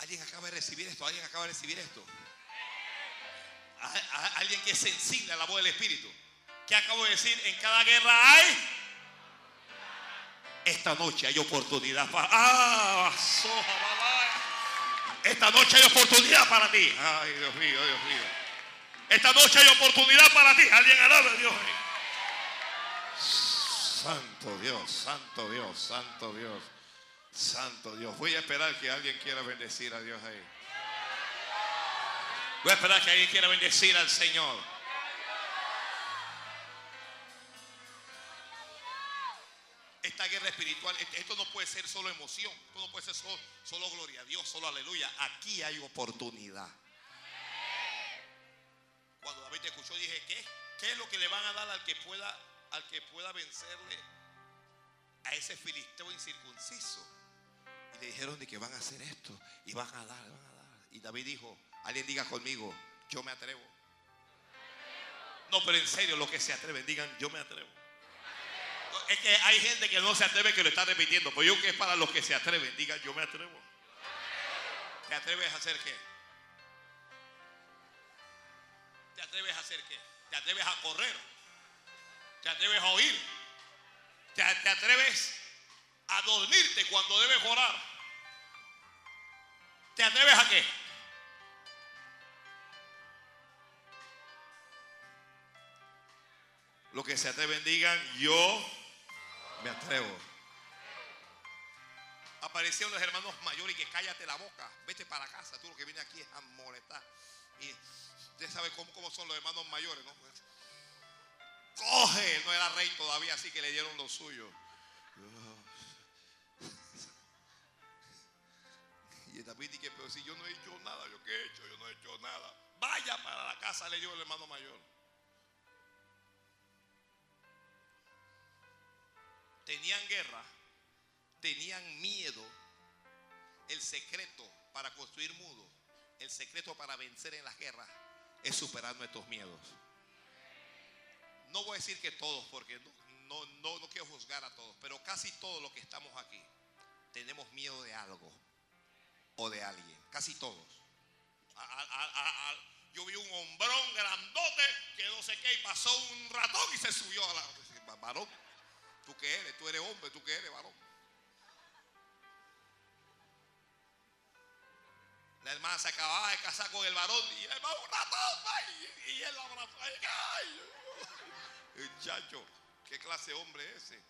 Alguien acaba de recibir esto, alguien acaba de recibir esto. Alguien que es sensible a la voz del Espíritu. ¿Qué acabo de decir? En cada guerra hay. Esta noche hay oportunidad para. ¡Ah! Esta noche hay oportunidad para ti. Ay, Dios mío, Dios mío. Esta noche hay oportunidad para ti. Alguien alabe Dios. Santo Dios, santo Dios, santo Dios, santo Dios. Voy a esperar que alguien quiera bendecir a Dios ahí. Voy a esperar que alguien quiera bendecir al Señor. esta guerra espiritual, esto no puede ser solo emoción, esto no puede ser solo, gloria a Dios, solo aleluya. Aquí hay oportunidad. Cuando David escuchó, dije, ¿qué? ¿Qué es lo que le van a dar al que pueda, al que pueda vencerle a ese filisteo incircunciso? Le dijeron de que van a hacer esto y van a dar, van a dar. Y David dijo, alguien diga conmigo, yo me atrevo. No, pero en serio, lo que se atreven, digan, yo me atrevo. Es que hay gente que no se atreve que lo está repitiendo. Pues yo que es para los que se atreven. Diga, yo me atrevo. ¿Te atreves a hacer qué? ¿Te atreves a hacer qué? ¿Te atreves a correr? ¿Te atreves a oír? ¿Te, atreves a dormirte cuando debes orar? ¿Te atreves a qué? Los que se atreven digan, yo me atrevo. Aparecieron los hermanos mayores y que cállate la boca. Vete para casa. Tú lo que viene aquí es a molestar. Y usted sabe cómo, cómo son los hermanos mayores, ¿no? coge. No era rey todavía, así que le dieron lo suyo. Pero si yo no he hecho nada, ¿yo qué he hecho? Yo no he hecho nada. Vaya para la casa, le dio el hermano mayor. Tenían guerra, tenían miedo. El secreto para construir mudo, el secreto para vencer en las guerras es superar nuestros miedos. No voy a decir que todos, porque no, no, no, quiero juzgar a todos, pero casi todos los que estamos aquí tenemos miedo de algo o de alguien, casi todos. yo vi un hombrón grandote que no sé qué y pasó un ratón y se subió a la... Varón, ¿tú qué eres? Tú eres hombre, ¿tú qué eres, varón? La hermana se acababa de casar con el varón y el un ratón y, él lo abrazó. ¡Ay! Muchacho, ¿qué clase de hombre es ese?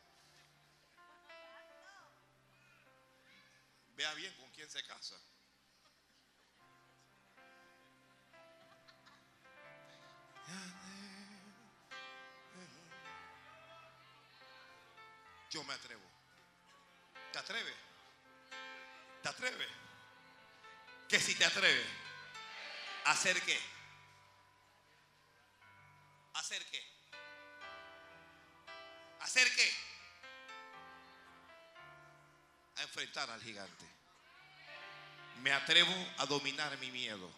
Vea bien quién se casa. Yo me atrevo. ¿Te atreves? ¿Te atreves? Que si te atreves, ¿hacer qué? ¿Hacer qué? ¿Hacer qué? A enfrentar al gigante. Me atrevo a dominar mi miedo.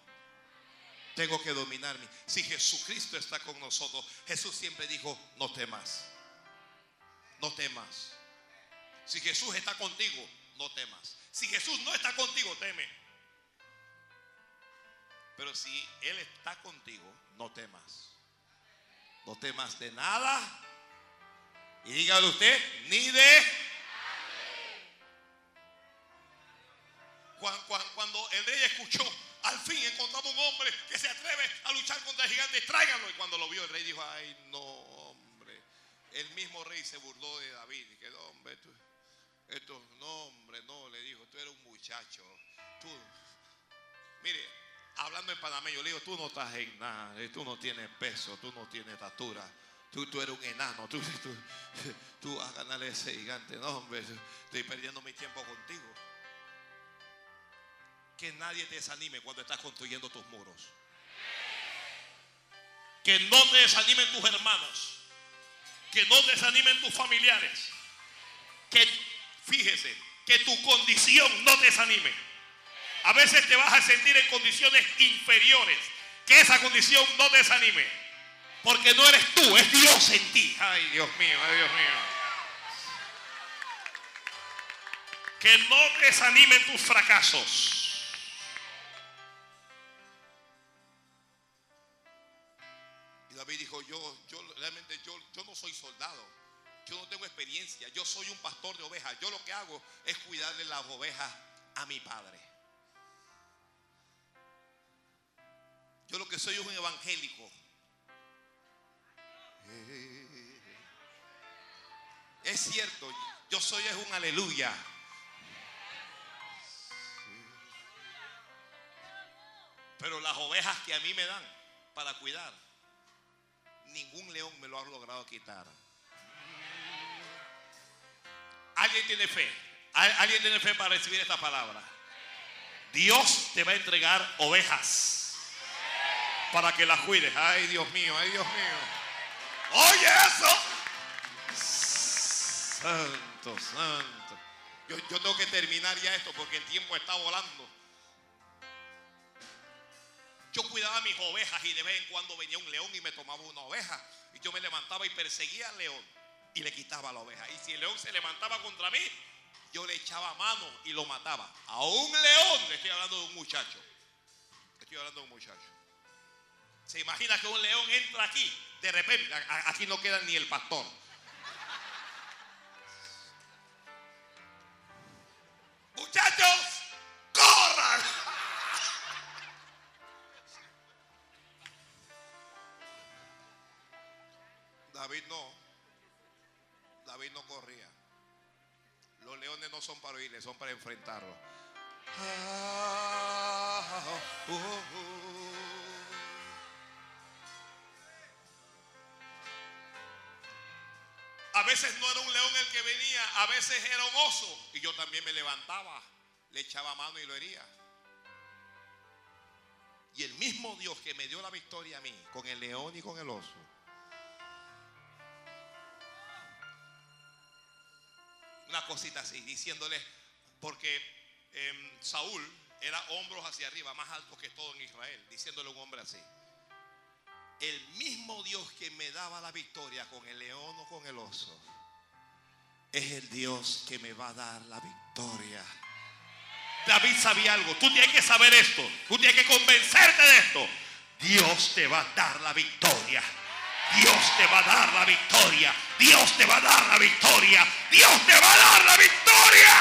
Tengo que dominarme. Si Jesucristo está con nosotros, Jesús siempre dijo, no temas. No temas. Si Jesús está contigo, no temas. Si Jesús no está contigo, teme. Pero si Él está contigo, no temas. No temas de nada. Y dígale usted, ni de... Cuando el rey escuchó, al fin encontramos un hombre que se atreve a luchar contra el gigante, tráiganlo. Y cuando lo vio el rey dijo, ay no, hombre. El mismo rey se burló de David y quedó, hombre, esto, no, hombre, no, le dijo, tú eres un muchacho. Tú, mire, hablando en panameño, le digo, tú no estás en nada, tú no tienes peso, tú no tienes estatura. Tú, tú eres un enano, tú, tú, tú vas a ganarle ese gigante. No, hombre, estoy perdiendo mi tiempo contigo. Que nadie te desanime cuando estás construyendo tus muros. Que no te desanimen tus hermanos. Que no te desanimen tus familiares. Que fíjese, que tu condición no te desanime. A veces te vas a sentir en condiciones inferiores. Que esa condición no te desanime. Porque no eres tú, es Dios en ti. Ay, Dios mío, ay, Dios mío. Que no desanimen tus fracasos. David dijo, yo, yo realmente yo, yo no soy soldado. Yo no tengo experiencia. Yo soy un pastor de ovejas. Yo lo que hago es cuidarle las ovejas a mi padre. Yo lo que soy es un evangélico. Es cierto, yo soy es un aleluya. Pero las ovejas que a mí me dan para cuidar, ningún león me lo ha logrado quitar. Alguien tiene fe. Alguien tiene fe para recibir esta palabra. Dios te va a entregar ovejas para que las cuides. Ay, Dios mío, ay, Dios mío. Oye eso. Santo, santo. Yo, yo tengo que terminar ya esto porque el tiempo está volando. Yo cuidaba mis ovejas y de vez en cuando venía un león y me tomaba una oveja. Y yo me levantaba y perseguía al león y le quitaba la oveja. Y si el león se levantaba contra mí, yo le echaba mano y lo mataba. A un león, le estoy hablando de un muchacho. Estoy hablando de un muchacho. Se imagina que un león entra aquí, de repente, aquí no queda ni el pastor. Muchachos, corran. David no. David no corría. Los leones no son para oírle, son para enfrentarlo. Uh. A veces no era un león el que venía, a veces era un oso. Y yo también me levantaba, le echaba mano y lo hería. Y el mismo Dios que me dio la victoria a mí, con el león y con el oso, una cosita así, diciéndole, porque em, Saúl era hombros hacia arriba, más alto que todo en Israel, diciéndole a un hombre así. El mismo Dios que me daba la victoria con el león o con el oso, es el Dios que me va a dar la victoria. David sabía algo. Tú tienes que saber esto. Tú tienes que convencerte de esto. Dios te va a dar la victoria. Dios te va a dar la victoria. Dios te va a dar la victoria. Dios te va a dar la victoria.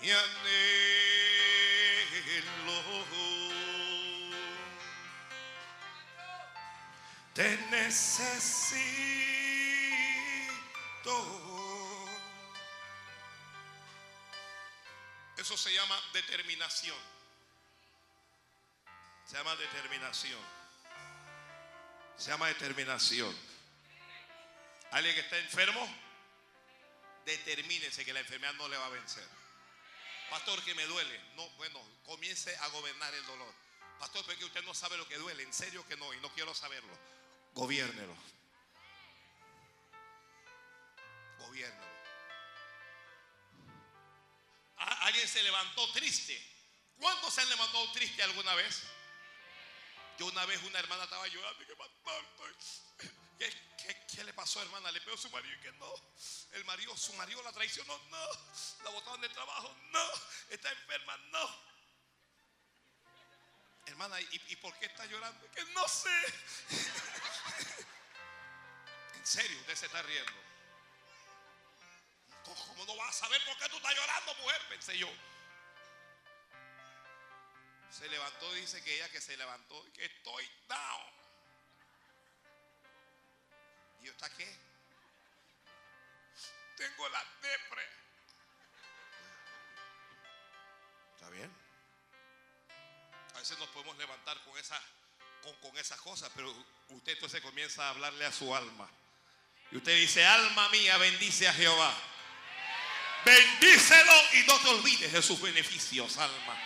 Y anhelo te necesito. Se llama determinación. Se llama determinación. Se llama determinación. Alguien que está enfermo, determínese que la enfermedad no le va a vencer. Pastor, que me duele. No, bueno, comience a gobernar el dolor. Pastor, porque usted no sabe lo que duele. En serio que no, y no quiero saberlo. Gobiernelo. Gobiernelo. Se levantó triste. ¿Cuántos se han levantado triste alguna vez? Yo una vez una hermana estaba llorando y que ¿Qué, qué, qué le pasó, hermana? Le pegó a su marido y que no. El marido, su marido la traicionó, no. La botaron del trabajo, no. Está enferma, no. Hermana, ¿y, y por qué está llorando? Que no sé. en serio, usted se está riendo. ¿Cómo cómo no vas a saber por qué tú estás llorando, mujer? Pensé yo. Se levantó, dice que ella que se levantó, que estoy down. ¿Y yo está qué? Tengo la depre. ¿Está bien? A veces nos podemos levantar con, esa, con, con esas cosas, pero usted entonces comienza a hablarle a su alma. Y usted dice, alma mía, bendice a Jehová. Bendícelo y no te olvides de sus beneficios, alma.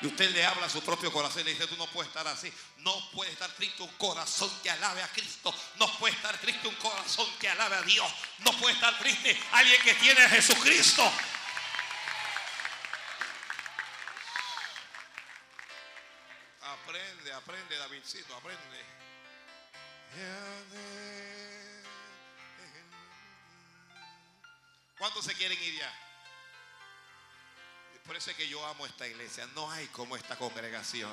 Y usted le habla a su propio corazón y le dice, tú no puedes estar así. No puede estar triste un corazón que alabe a Cristo. No puede estar triste un corazón que alabe a Dios. No puede estar triste alguien que tiene a Jesucristo. Aprende, aprende, Davidcito, aprende. ¿Cuántos se quieren ir ya? Por eso es que yo amo esta iglesia. No hay como esta congregación.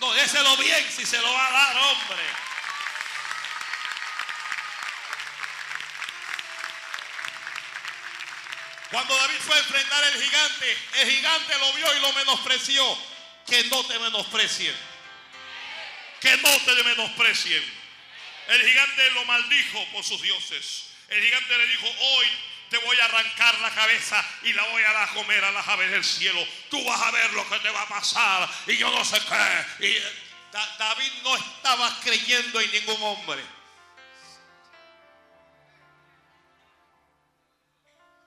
No, déselo bien si se lo va a dar, hombre. Cuando David fue a enfrentar al gigante, el gigante lo vio y lo menospreció. Que no te menosprecien. Que no te menosprecien. El gigante lo maldijo por sus dioses. El gigante le dijo, hoy te voy a arrancar la cabeza y la voy a dar a comer a las aves del cielo. Tú vas a ver lo que te va a pasar y yo no sé qué. Da- David no estaba creyendo en ningún hombre.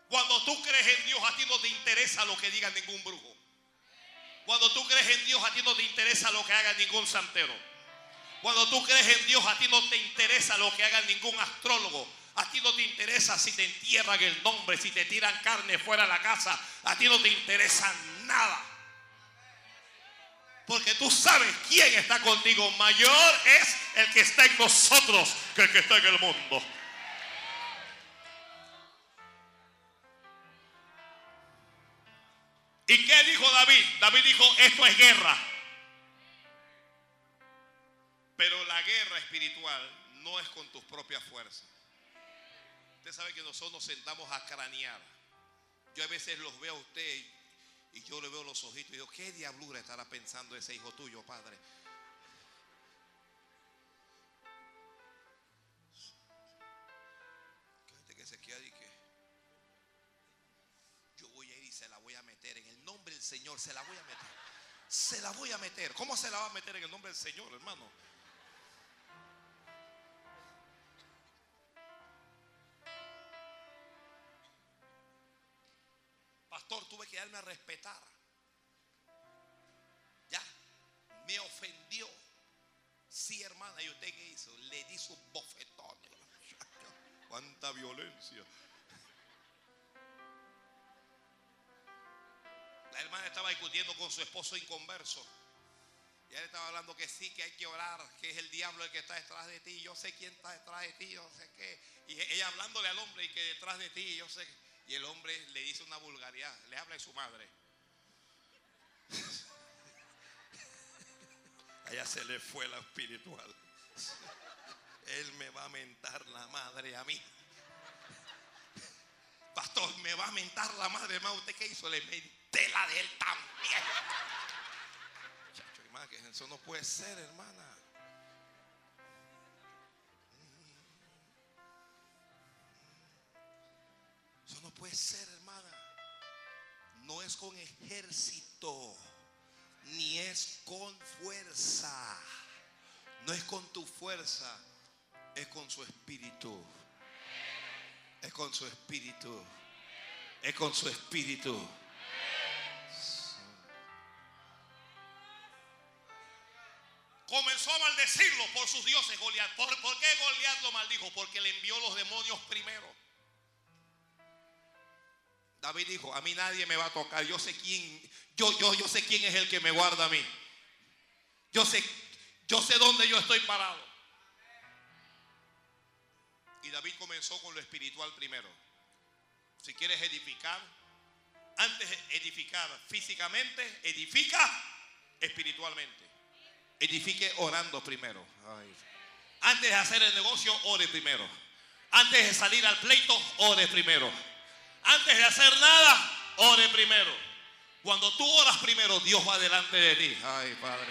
Cuando tú crees en Dios, a ti no te interesa lo que diga ningún brujo. Cuando tú crees en Dios, a ti no te interesa lo que haga ningún santero. Cuando tú crees en Dios, a ti no te interesa lo que haga ningún astrólogo. A ti no te interesa si te entierran el nombre, si te tiran carne fuera de la casa. A ti no te interesa nada. Porque tú sabes quién está contigo. Mayor es el que está en nosotros que el que está en el mundo. ¿Y qué dijo David? David dijo, esto es guerra. Pero la guerra espiritual no es con tus propias fuerzas. Usted sabe que nosotros nos sentamos a cranear. Yo a veces los veo a usted y yo le veo los ojitos y digo, ¿qué diablura estará pensando ese hijo tuyo, padre? que se queda y que yo voy a ir y se la voy a meter en el nombre del Señor, se la voy a meter. Se la voy a meter. ¿Cómo se la va a meter en el nombre del Señor, hermano? Que darme a respetar. Ya, me ofendió. Sí, hermana, ¿y usted qué hizo? Le di sus bofetones. Cuánta violencia. La hermana estaba discutiendo con su esposo inconverso. Y él estaba hablando que sí, que hay que orar, que es el diablo el que está detrás de ti. Yo sé quién está detrás de ti, yo sé qué. Y ella hablándole al hombre y que detrás de ti, yo sé. Y el hombre le dice una vulgaridad, le habla de su madre. Allá se le fue la espiritual. Él me va a mentar la madre a mí. Pastor, me va a mentar la madre. Hermano, ¿usted qué hizo? Le menté la de él también. Chacho, que eso no puede ser, hermana. Puede ser, hermana. No es con ejército, ni es con fuerza. No es con tu fuerza, es con su espíritu. Es con su espíritu. Es con su espíritu. Comenzó a maldecirlo por sus dioses, Goliat. ¿Por, ¿Por, qué Goliat lo maldijo? Porque le envió los demonios primero. David dijo, a mí nadie me va a tocar. Yo sé quién, yo, yo, yo sé quién es el que me guarda a mí. Yo sé, yo sé dónde yo estoy parado. Y David comenzó con lo espiritual primero. Si quieres edificar, antes de edificar físicamente, edifica espiritualmente. Edifique orando primero. Antes de hacer el negocio, ore primero. Antes de salir al pleito, ore primero. Antes de hacer nada, ore primero. Cuando tú oras primero, Dios va delante de ti. Ay, Padre.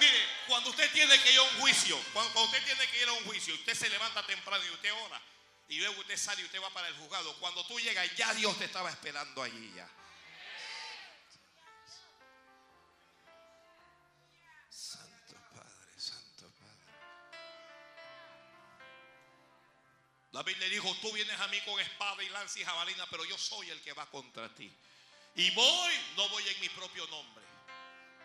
Mire, cuando usted tiene que ir a un juicio, cuando, usted tiene que ir a un juicio, usted se levanta temprano y usted ora, y luego usted sale y usted va para el juzgado. Cuando tú llegas, ya Dios te estaba esperando allí ya. David le dijo, tú vienes a mí con espada y lanza y jabalina, pero yo soy el que va contra ti. Y voy, no voy en mi propio nombre.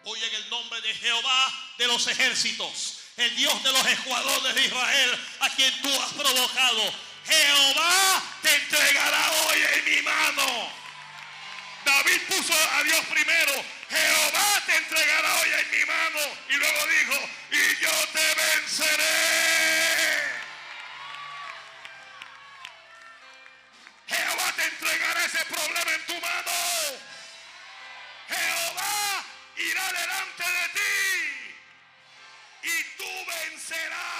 Voy en el nombre de Jehová de los ejércitos, el Dios de los escuadrones de Israel, a quien tú has provocado. Jehová te entregará hoy en mi mano. David puso a Dios primero. Jehová te entregará hoy en mi mano. Y luego dijo, y yo te venceré. Delante de ti y tú vencerás.